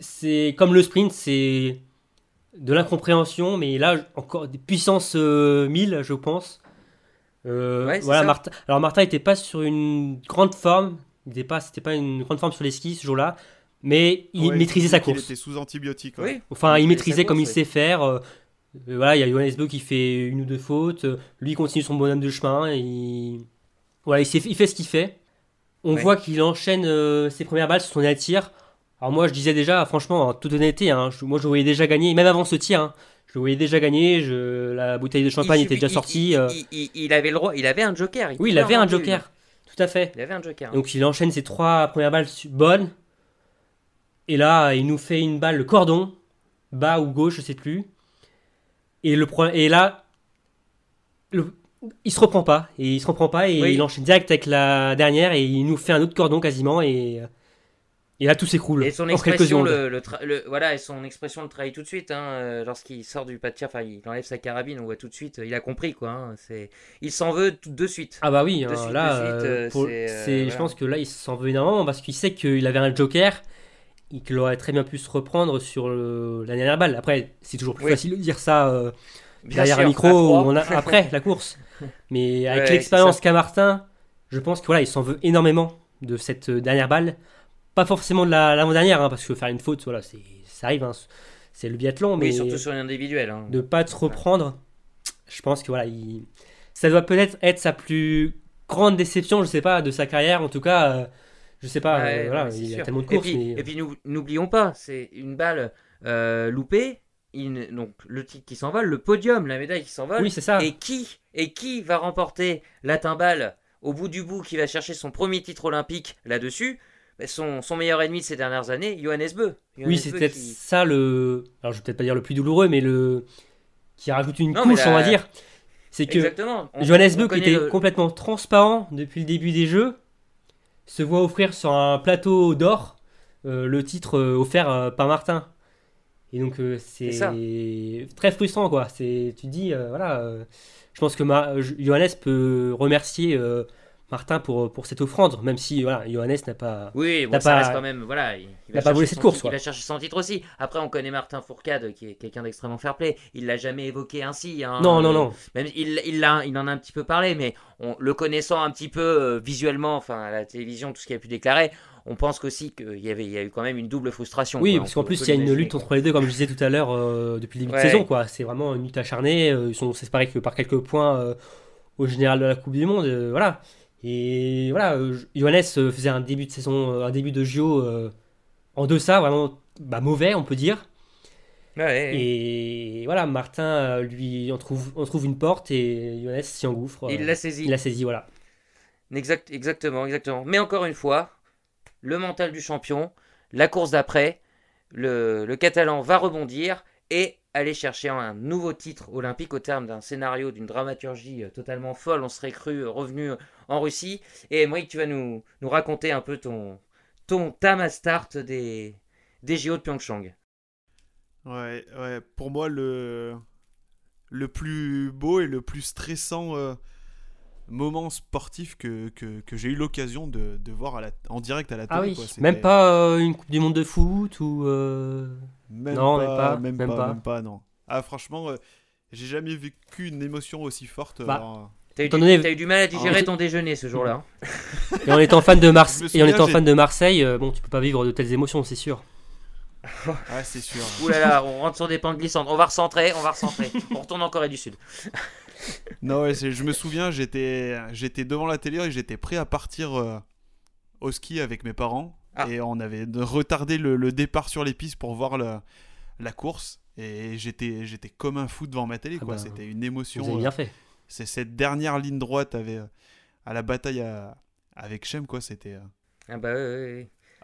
c'est comme le sprint, c'est de l'incompréhension, mais là, encore des puissances euh, 1000, je pense. Euh, Ouais, voilà, ça. Martin, alors Martin n'était pas sur une grande forme, il pas, c'était pas une grande forme sur les skis ce jour-là, mais il Ouais, maîtrisait il sa course. était sous antibiotiques. ouais. Oui. Enfin, il Il maîtrisait sa comme il sait faire. euh, euh, voilà, il y a Johannes Beu qui fait une ou deux fautes. euh, lui, il continue son bonhomme de chemin. et il... Voilà, il, sait- il fait ce qu'il fait. On Ouais. voit qu'il enchaîne euh, ses premières balles sur son dernier tir. Alors moi, je disais déjà, franchement, en toute honnêteté, hein, je- moi, je voyais déjà gagner, même avant ce tir. hein, je le voyais déjà gagner. Je... La bouteille de champagne Il était déjà sortie. Il, euh, il- avait le droit, il avait un joker. oui, il avait un joker. Tout à fait. Il avait un joker. hein. Donc il enchaîne ses trois premières balles bonnes. Et là, il nous fait une balle le cordon, bas ou gauche, je sais plus. Et, le et là, le- il se reprend pas. Et il se reprend pas et Oui. il enchaîne direct avec la dernière et il nous fait un autre cordon quasiment. Et, et là, tout s'écroule. Et son expression, le, le voilà, et son expression le trahit tout de suite. Hein, euh, Lorsqu'il sort du pas de tir, enfin, il enlève sa carabine, on voit tout de suite. Il a compris quoi. hein, c'est, il s'en veut tout de suite. Ah bah oui, De hein, suite, là, de suite, euh, euh, c'est, euh, je pense que là, il s'en veut énormément parce qu'il sait qu'il avait un joker et qu'il aurait très bien pu se reprendre sur la dernière balle. Après, c'est toujours plus Oui. facile de dire ça euh, derrière sûr, un micro froid. on a, après la course. Mais avec Ouais, l'expérience qu'a Martin, je pense que voilà, il s'en veut énormément de cette dernière balle. Pas forcément de la- l'avant-dernière, hein, parce que faire une faute, voilà, c'est, ça arrive, hein, c'est le biathlon, mais Oui, surtout sur une individuelle. hein. de pas te reprendre, je pense que voilà, il- ça doit peut-être être sa plus grande déception, je sais pas, de sa carrière. En tout cas, euh, je sais pas, Ouais, euh, voilà, il y a sûr. tellement de Et courses. puis, mais- et puis nous- n'oublions pas, c'est une balle euh, loupée. donc le titre qui s'envole, le podium, la médaille qui s'envole. oui, c'est ça. Et qui et qui va remporter la timbale au bout du bout, qui va chercher son premier titre olympique là-dessus? Son, son meilleur ennemi de ces dernières années, Johannes Beu. Johannes Oui, c'est peut-être qui- ça le. Alors, je vais peut-être pas dire le plus douloureux, mais le. qui rajoute une Non, couche, la- on va dire. C'est que Exactement. On- Johannes Beu, qui était le- complètement transparent depuis le début des jeux, se voit offrir sur un plateau d'or euh, le titre euh, offert euh, par Martin. Et donc, euh, c'est très frustrant, quoi. Tu te dis, voilà, je pense que Ma- Johannes peut remercier Martin pour, pour cette offrande, même si voilà, Johannes n'a pas. Oui, bon, ça pas- reste quand même. Voilà, il, il n'a va pas chercher cette course, titre. Il va chercher son titre aussi. Après, on connaît Martin Fourcade, qui est quelqu'un d'extrêmement fair-play. Il l'a jamais évoqué ainsi. hein. Non, non, non. Même il, il, l'a- il en a un petit peu parlé, mais on, le connaissant un petit peu euh, visuellement, enfin à la télévision, tout ce qu'il a pu déclarer, on pense qu'aussi qu'il y avait, il y a eu quand même une double frustration. Oui, quoi. parce qu'en plus, il y a une lutte quoi. entre les deux, comme je disais tout à l'heure, euh, depuis le début Ouais. de saison, quoi. C'est vraiment une lutte acharnée. euh, ils sont séparés que par quelques points euh, au général de la Coupe du Monde, voilà. Et voilà, euh, Johannes euh, faisait un début de saison, euh, un début de JO euh, en deçà, vraiment bah, mauvais, on peut dire. Ouais, ouais, ouais. Et voilà, Martin, lui, on trouve, on trouve une porte et Johannes s'y engouffre. Il euh, l'a saisi. il l'a saisi, voilà. Exact, exactement, exactement. Mais encore une fois, le mental du champion, la course d'après, le, le Catalan va rebondir et aller chercher un nouveau titre olympique au terme d'un scénario, d'une dramaturgie euh, totalement folle. On serait cru euh, revenu en Russie. Et Moïse, tu vas nous, nous raconter un peu ton, ton tam start des, des JO de Pyeongchang. Ouais, ouais. Pour moi, le, le plus beau et le plus stressant euh, moment sportif que, que, que j'ai eu l'occasion de, de voir à la, en direct à la télé. Ah oui, quoi. C'était- même pas euh, une Coupe du Monde de foot ou. euh, Même Non, pas, même pas, même, même pas, pas. même pas, non. Ah, franchement, euh, j'ai jamais vécu une émotion aussi forte. Bah, alors, T'as eu, Étant du- donné- t'as eu du mal à digérer Ah, ton déjeuner ce jour-là. hein. Et en étant fan de Je Marseille, me et en souviens, étant j'ai- fan de Marseille, euh, bon, tu peux pas vivre de telles émotions, c'est sûr. Ah, c'est sûr. Ouh là là, on rentre sur des pentes glissantes. On va recentrer, on va recentrer. on retourne en Corée du Sud. Non, ouais, je me souviens, j'étais, j'étais devant la télé et j'étais prêt à partir euh, au ski avec mes parents. Ah. Et on avait retardé le, le départ sur les pistes pour voir la, la course. Et j'étais, j'étais comme un fou devant ma télé. Ah quoi. bah, C'était une Vous émotion. avez euh, bien fait. C'est cette dernière ligne droite euh, à la bataille à- avec Shem. Quoi. C'était, euh, Ah bah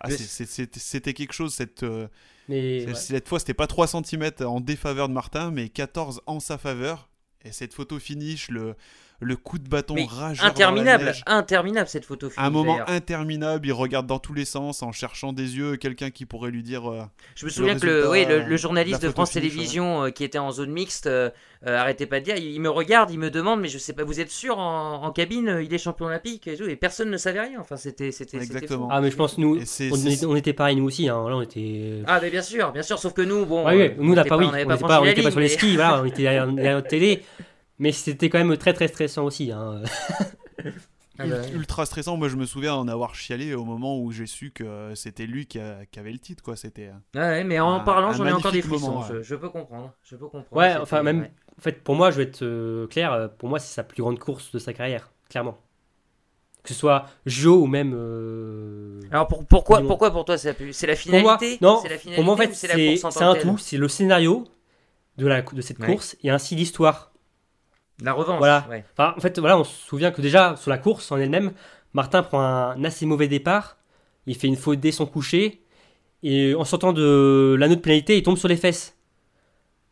ah, c'était, quelque chose. Cette, euh, Mais c'est- ouais. Cette fois, c'était pas 3 cm en défaveur de Martin, mais 14 en sa faveur. Et cette photo finish, le, le coup de bâton Mais rageur dans la Interminable, neige. interminable cette photo. Un moment interminable, il regarde dans tous les sens en cherchant des yeux quelqu'un qui pourrait lui dire euh, Je me souviens que le, oui, le, le journaliste la de France Télévisions euh, qui était en zone mixte euh, euh, arrêtait pas de dire, il, me regarde, il me demande, mais je sais pas, vous êtes sûr en, en cabine, il est champion olympique et tout, et personne ne savait rien. Enfin, c'était, c'était, Exactement. Ah, mais je pense, nous, on, on était pareil, nous aussi. Hein. Là, on était. Ah, mais bien sûr, bien sûr, sauf que nous, bon, Ouais, euh, nous, on n'a était pas, oui, on n'avait on pas pas, on la était pas sur les skis, voilà, on était derrière, derrière notre télé. Mais c'était quand même très très stressant aussi. Hein. Ah bah, ul- ultra stressant. Moi, je me souviens en avoir chialé au moment où j'ai su que c'était lui qui, a- qui avait le titre. quoi. C'était euh, Ouais, ouais, mais en Un- parlant, j'en ai encore des frissons. moment, ouais. je, je peux comprendre, je peux comprendre. Ouais, enfin, même- ouais. En fait, pour moi, je vais être euh, clair, euh, pour moi, c'est sa plus grande course de sa carrière, clairement. Que ce soit JO ou même. euh, Alors pour- pourquoi, pourquoi pour toi c'est la, plus- c'est la Pour moi, finalité? non, C'est la finalité pour moi, en fait, c'est un tout. C'est le scénario de, la, de cette Ouais. course et ainsi l'histoire. La revanche. Voilà. ouais. Enfin, en fait, voilà, on se souvient que déjà, sur la course en elle-même, Martin prend un assez mauvais départ. Il fait une faute dès son coucher. Et en sortant de l'anneau de pénalité, il tombe sur les fesses.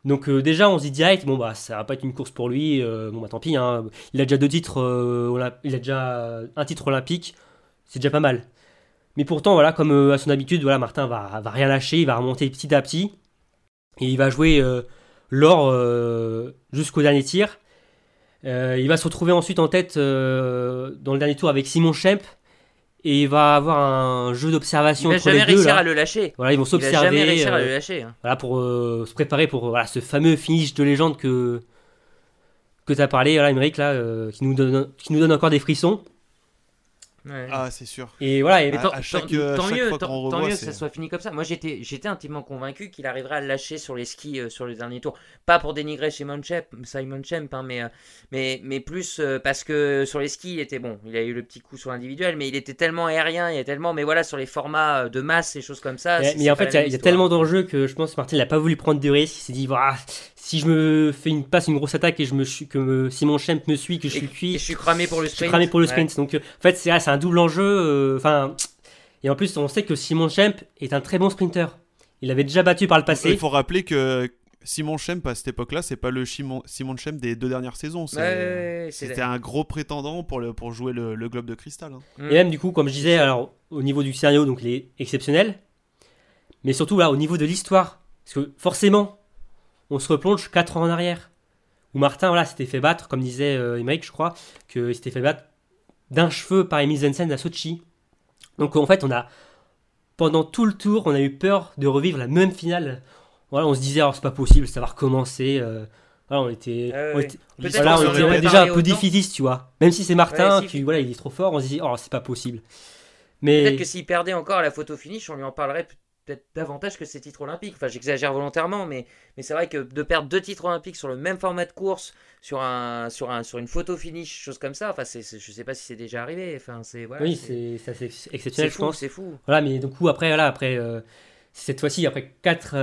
Donc euh, déjà, on se dit direct, bon bah ça va pas être une course pour lui. euh, bon bah tant pis. hein. Il a déjà deux titres. euh, il a déjà un titre olympique. C'est déjà pas mal. Mais pourtant, voilà, comme à son habitude, voilà, Martin va, va rien lâcher. Il va remonter petit à petit. Et il va jouer l'or jusqu'au dernier tir. Euh, il va se retrouver ensuite en tête euh, dans le dernier tour avec Simon Schemp et il va avoir un jeu d'observation va entre jamais les deux. réussir Là. à le lâcher. Voilà, ils vont va jamais s'observer réussir à euh, le lâcher. hein. voilà, pour euh, se préparer pour voilà, ce fameux finish de légende que, que tu as parlé, voilà, Émeric, là, euh, qui, nous donne, qui nous donne encore des frissons. Ouais. Ah, c'est sûr. Et voilà, et- à- tant, à chaque- tant- chaque mieux, fois tant, revoit, mieux que ça soit fini comme ça. Moi, j'étais, j'étais intimement convaincu qu'il arriverait à le lâcher sur les skis euh, sur le dernier tour. Pas pour dénigrer Simon Schemp, Simon Schemp hein, mais, euh, mais, mais plus euh, parce que sur les skis, il était bon. Il a eu le petit coup sur l'individuel, mais il était tellement aérien, il est tellement. Mais voilà, sur les formats euh, de masse et choses comme ça. mais, en fait, il y a- y, tellement d'enjeux que je pense que Martin n'a pas voulu prendre de risques. Il s'est dit, voilà, si je me fais une passe, une grosse attaque et je me suis, que me- Simon Schemp me suit, que je Et- suis et cuit, je suis cramé pour le Je suis sprint. cramé pour le Ouais. sprint. Donc, euh, en fait, c'est ah, c'est un double enjeu. euh, Enfin, et en plus, on sait que Simon Schemp est un très bon sprinter. Il avait déjà battu par le Il passé. faut rappeler que Simon Schemp, à cette époque-là, c'est pas le Simon, Simon Schemp des deux dernières saisons. c'est- Ouais, ouais, ouais, c'est C'était un gros prétendant pour, le, pour jouer le, le Globe de Cristal. hein. Mm. Et même du coup, comme je disais, alors au niveau du scénario, donc il est exceptionnel. Mais surtout là, au niveau de l'histoire, parce que forcément, on se replonge 4 ans en arrière. Où Martin, voilà, s'était fait battre, comme disait euh, Emmerich, je crois, qu'il s'était fait battre d'un cheveu par Emil Zensen à Sochi. Donc en fait, on a pendant tout le tour, on a eu peur de revivre la même finale. Voilà, on se disait, alors c'est pas possible, ça va recommencer. euh, voilà, on était, on voilà, on déjà un peu défaitiste, tu vois. Même si c'est Martin, Ouais, qui voilà, il est trop fort, on se dit, oh, c'est pas possible. Mais Peut-être que s'il perdait encore à la photo finish, on lui en parlerait peut-être davantage que ses titres olympiques. Enfin, j'exagère volontairement, mais, mais c'est vrai que de perdre deux titres olympiques sur le même format de course, sur, un, sur, un, sur une photo finish, chose comme ça, enfin, c'est- je sais pas si c'est déjà arrivé. Enfin, c'est, voilà, oui, c'est, c'est exceptionnel, je fou, pense. c'est fou. Voilà, mais du coup, après, voilà, après, euh, cette fois-ci, après 4.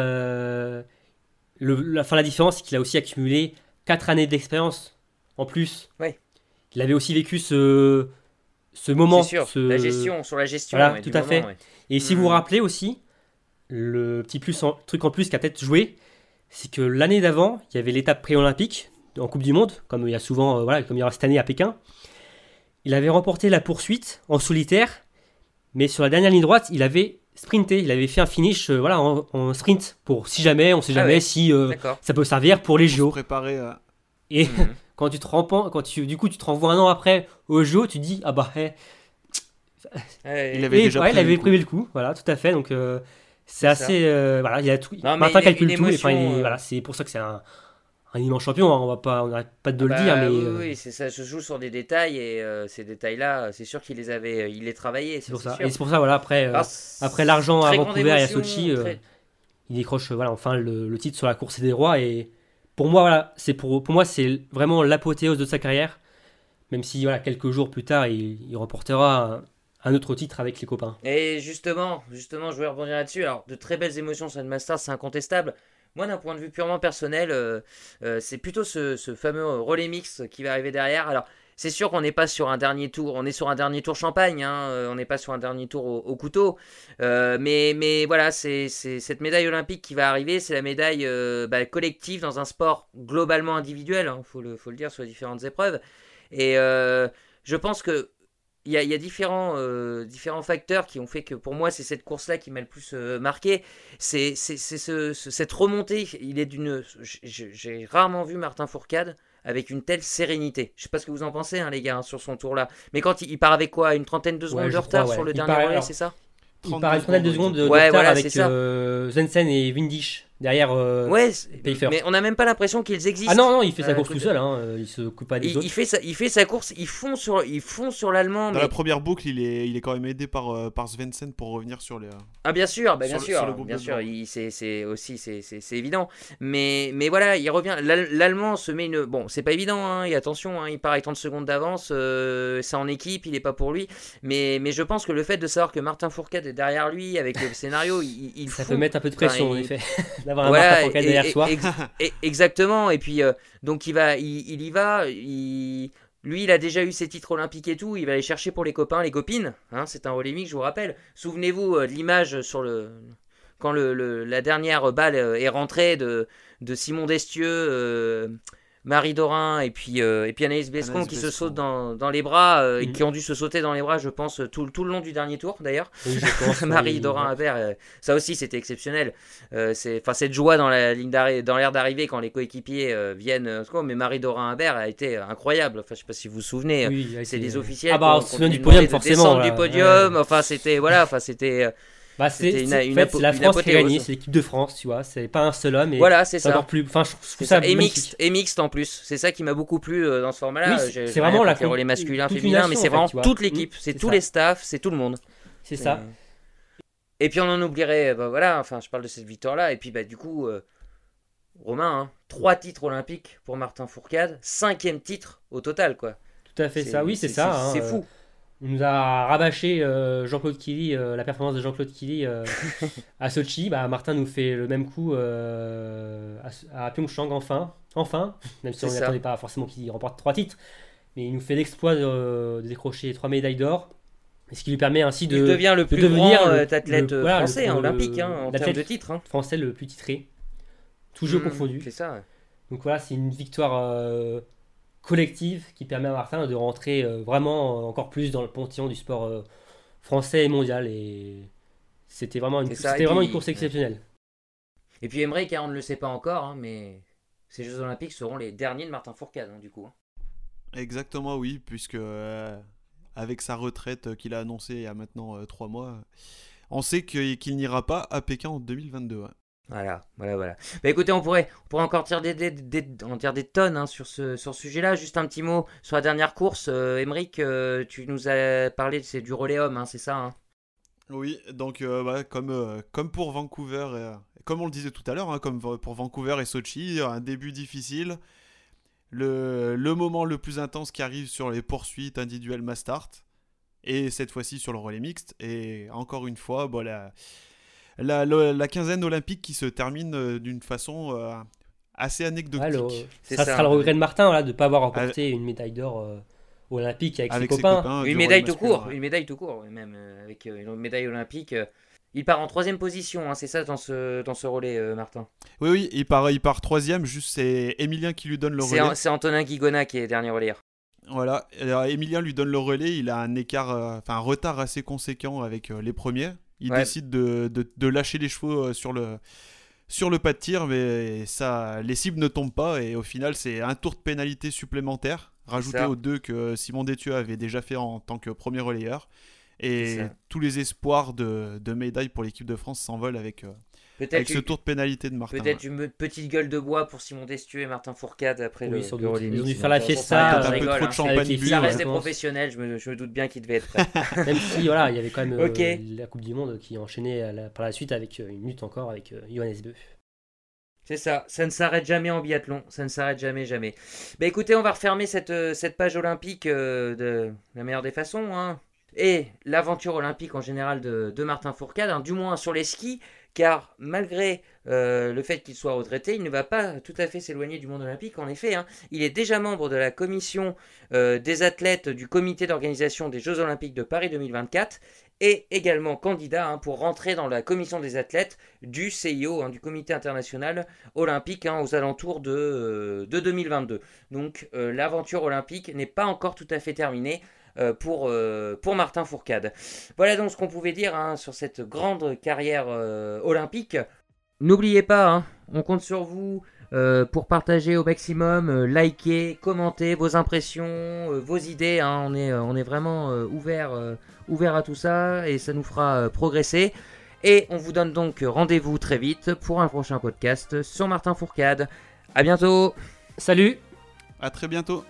la, fin, la différence, c'est qu'il a aussi accumulé 4 années d'expérience en plus. Ouais. Il avait aussi vécu ce, ce moment. sûr, ce- la gestion, sur la gestion. Voilà, ouais, tout à moment, fait. ouais. Et si vous vous rappelez aussi, le petit plus en- truc en plus qui a peut-être joué, c'est que l'année d'avant, il y avait l'étape pré-olympique en Coupe du Monde, comme il y a souvent, euh, voilà, comme il y aura cette année à Pékin. Il avait remporté la poursuite en solitaire, mais sur la dernière ligne droite, il avait sprinté, il avait fait un finish euh, voilà, en, en sprint pour si jamais, on sait Ah jamais ouais. si euh, ça peut servir pour les JO. préparer Et Mhm. quand tu te rends, quand tu, du coup, tu te renvoies un an après aux JO, tu te dis ah bah eh, Il avait Et, déjà ouais, il prévu avait le coup. prévu le coup, voilà, tout à fait. Donc euh, c'est assez, euh, voilà, il y a tout. Non, Martin calcule tout. et enfin, il- euh, voilà, c'est pour ça que c'est un, un immense champion. hein, on va pas, on n'arrête pas de Bah, le dire, mais oui, euh, oui, c'est ça se joue sur des détails et euh, ces détails-là, c'est sûr qu'il les avait, il les travaillait. c'est pour ça, sûr. Et c'est pour ça, voilà, après, Alors, après l'argent à Vancouver et à Sochi, très- il décroche voilà, enfin le, le titre sur la course des rois. Et pour moi, voilà, c'est pour, pour moi, c'est vraiment l'apothéose de sa carrière. Même si voilà, quelques jours plus tard, il, il remportera un, autre titre avec les copains. Et justement, justement, je voulais rebondir là-dessus. Alors, de très belles émotions sur le Masters, c'est incontestable. Moi, d'un point de vue purement personnel, euh, euh, c'est plutôt ce, fameux relais mix qui va arriver derrière. Alors, c'est sûr qu'on n'est pas sur un dernier tour, on est sur un dernier tour champagne, hein, euh, on n'est pas sur un dernier tour au, au couteau. Mais, voilà, c'est cette médaille olympique qui va arriver, c'est la médaille bah, collective dans un sport globalement individuel, il hein, faut, le, faut le dire, sur les différentes épreuves. Et je pense que il y a, il y a différents, euh, différents facteurs qui ont fait que pour moi c'est cette course-là qui m'a le plus euh, marqué. C'est c'est- c'est ce, ce- cette remontée. Il est d'une. J'ai rarement vu Martin Fourcade avec une telle sérénité. Je sais pas ce que vous en pensez, hein, les gars, hein, sur son tour-là. Mais quand il, il part avec quoi Une trentaine de secondes Ouais, de retard crois, sur le Il dernier part- relais, c'est ça? Il 32 paraît une trentaine de secondes, de, de Ouais, retard voilà, avec euh, Zensen et Windisch derrière. euh, Ouais, Payfair. mais on n'a même pas l'impression qu'ils existent. Ah non, non, il fait sa Euh, course tout seul, hein, euh, il se coupe pas des Il, autres. il fait sa, il fait sa course, il fond sur, il fond sur l'allemand. Dans mais- la première boucle, il est, il est quand même aidé par, euh, par Svensson pour revenir sur les. Ah bien sûr, bah, bien Sur sûr, sur le groupe bien sûr, c'est c'est aussi c'est c'est- c'est évident. Mais mais voilà, il revient. L'Al- L'allemand se met une bon, c'est pas évident. Hein, et attention, hein, il part avec 30 secondes d'avance. euh, c'est en équipe, il est pas pour lui. Mais mais je pense que le fait de savoir que Martin Fourcade est derrière lui avec le scénario, il, il Ça peut mettre un peu de Enfin, pression, en il- effet, d'avoir un Voilà, et- derrière et- soi. ex- exactement. Et puis, euh, donc, il, va, il, il y va. Il, lui, il a déjà eu ses titres olympiques et tout. Il va aller chercher pour les copains, les copines. Hein, c'est un relais mix, je vous rappelle. Souvenez-vous euh, de l'image sur le. Quand le, le- la dernière balle euh, est rentrée de, de Simon Destieux, euh, Marie Dorin et puis, euh, et puis Anaïs Bescon Anaïs qui se sautent dans, dans les bras, euh, et Mhm. qui ont dû se sauter dans les bras, je pense, tout, tout le long du dernier tour d'ailleurs. Oui, Marie oui. Dorin Habert, euh, ça aussi c'était exceptionnel. Euh, c'est, enfin cette joie dans la ligne d'arrivée, dans l'air d'arrivée quand les coéquipiers euh, viennent. euh, mais Marie Dorin Habert a été incroyable. Enfin je sais pas si vous vous souvenez. Oui, C'est les- des officiels. Ah bah, on se souvient du podium, forcément, là. du podium. Ouais. Enfin c'était voilà. Enfin c'était. Bah, c'est une- une fait, la France qui a gagné, c'est l'équipe de France, tu vois. C'est pas un seul homme. Et voilà c'est ça. encore plus. Enfin, je trouve ça ça. Et mixte, et mixte en plus. C'est ça qui m'a beaucoup plu euh, dans ce format-là. Oui, Euh, c'est- vraiment la les masculins, féminins, mais c'est vraiment toute l'équipe. C'est c'est tous ça. les staffs, c'est tout le monde. C'est ça. Euh, Et puis on en oublierait, bah voilà, enfin je parle de cette victoire-là, et puis bah du coup, euh, Romain, hein, trois titres olympiques pour Martin Fourcade, cinquième titre au total, quoi. Tout à fait ça. Oui, c'est ça. hein, C'est euh, fou. On nous a rabâché euh, Jean-Claude Killy, euh, la performance de Jean-Claude Killy euh, à Sochi. Bah, Martin nous fait le même coup à, à Pyeongchang, enfin. Enfin, même si on n'attendait pas forcément qu'il remporte trois titres. Mais il nous fait l'exploit de, de décrocher trois médailles d'or. Ce qui lui permet ainsi de Il devient le de plus devenir grand le- athlète le- voilà, le- français, hein, olympique, hein, en l'athlète termes de titres. Hein. français le plus titré. Tout jeu Mm, confondu. C'est ça. ouais. Donc voilà, c'est une victoire collective qui permet à Martin de rentrer euh, vraiment euh, encore plus dans le panthéon du sport euh, français et mondial. Et c'était vraiment une, ça, vraiment puis- une course exceptionnelle. Et puis Emmerich, hein, on ne le sait pas encore, hein, mais ces Jeux Olympiques seront les derniers de Martin Fourcade, hein, du coup. hein. Exactement, oui, puisque euh, avec sa retraite qu'il a annoncée il y a maintenant euh, trois mois, on sait que- qu'il n'ira pas à Pékin en 2022. Voilà, voilà, voilà. Bah écoutez, on pourrait, on pourrait encore tirer des, en tirer des tonnes hein, sur ce, sur ce sujet-là. Juste un petit mot sur la dernière course. Euh, Emmerich, euh, tu nous as parlé, c'est du relais homme, hein, c'est ça hein? Oui, donc euh, bah, comme, euh, comme pour Vancouver, euh, comme on le disait tout à l'heure, comme pour Vancouver et Sochi, un début difficile. Le, le moment le plus intense qui arrive sur les poursuites individuelles mass start. Et cette fois-ci sur le relais mixte. Et encore une fois, bon, la, la, la- la quinzaine olympique qui se termine euh, d'une façon euh, assez anecdotique. Alors, ça, ça. sera le regret de Martin voilà, de ne pas avoir remporté une médaille d'or euh, olympique avec, avec ses copains. Une médaille tout masculin, court, ouais. une médaille tout court, même euh, avec euh, une médaille olympique. euh. il part en troisième position, hein, c'est ça dans ce, dans ce relais, euh, Martin? Oui, oui, il part, il part troisième, juste c'est Emilien qui lui donne le relais. c'est Antonin Guigona qui est dernier relais. Voilà, Alors, Emilien lui donne le relais, il a un écart, euh, enfin un retard assez conséquent avec euh, les premiers. Il Ouais. décide de, de- de lâcher les chevaux euh, sur le, sur le pas de tir, mais ça, les cibles ne tombent pas et au final c'est un tour de pénalité supplémentaire, rajouté aux deux que Simon Détieux avait déjà fait en tant que premier relayeur. Et tous les espoirs de, de médailles pour l'équipe de France s'envolent avec, euh, avec ce tour de pénalité de Martin. peut-être une petite gueule de bois pour Simon Destueux et Martin Fourcade après Oui, le. Ils ont dû faire la fiesta, ça, peu trop hein. de champagne les bu. Ça Ouais, reste je des pense. professionnels, je me, je me doute bien qu'ils devaient être prêts. Même si voilà, il y avait quand même euh, la Coupe du Monde qui enchaînait la- par la suite avec euh, une lutte encore avec euh, Johannes Beu. C'est ça, ça ne s'arrête jamais en biathlon, ça ne s'arrête jamais, jamais. Bah écoutez, on va refermer cette, cette page olympique euh, de la meilleure des façons. hein. Et l'aventure olympique en général de, de Martin Fourcade, hein, du moins sur les skis, car malgré euh, le fait qu'il soit retraité, il ne va pas tout à fait s'éloigner du monde olympique. En effet, hein. il est déjà membre de la commission euh, des athlètes du comité d'organisation des Jeux olympiques de Paris 2024 et également candidat hein, pour rentrer dans la commission des athlètes du CIO, hein, du Comité international olympique, aux alentours de, euh, de 2022. Donc euh, l'aventure olympique n'est pas encore tout à fait terminée. Euh, pour, euh, pour Martin Fourcade. Voilà donc ce qu'on pouvait dire hein, sur cette grande carrière euh, olympique. N'oubliez pas, hein, on compte sur vous euh, pour partager au maximum, euh, liker, commenter vos impressions, euh, vos idées. hein. on, est, euh, on est vraiment euh, ouvert, euh, ouvert à tout ça et ça nous fera euh, progresser. Et on vous donne donc rendez-vous très vite pour un prochain podcast sur Martin Fourcade. À bientôt Salut À très bientôt.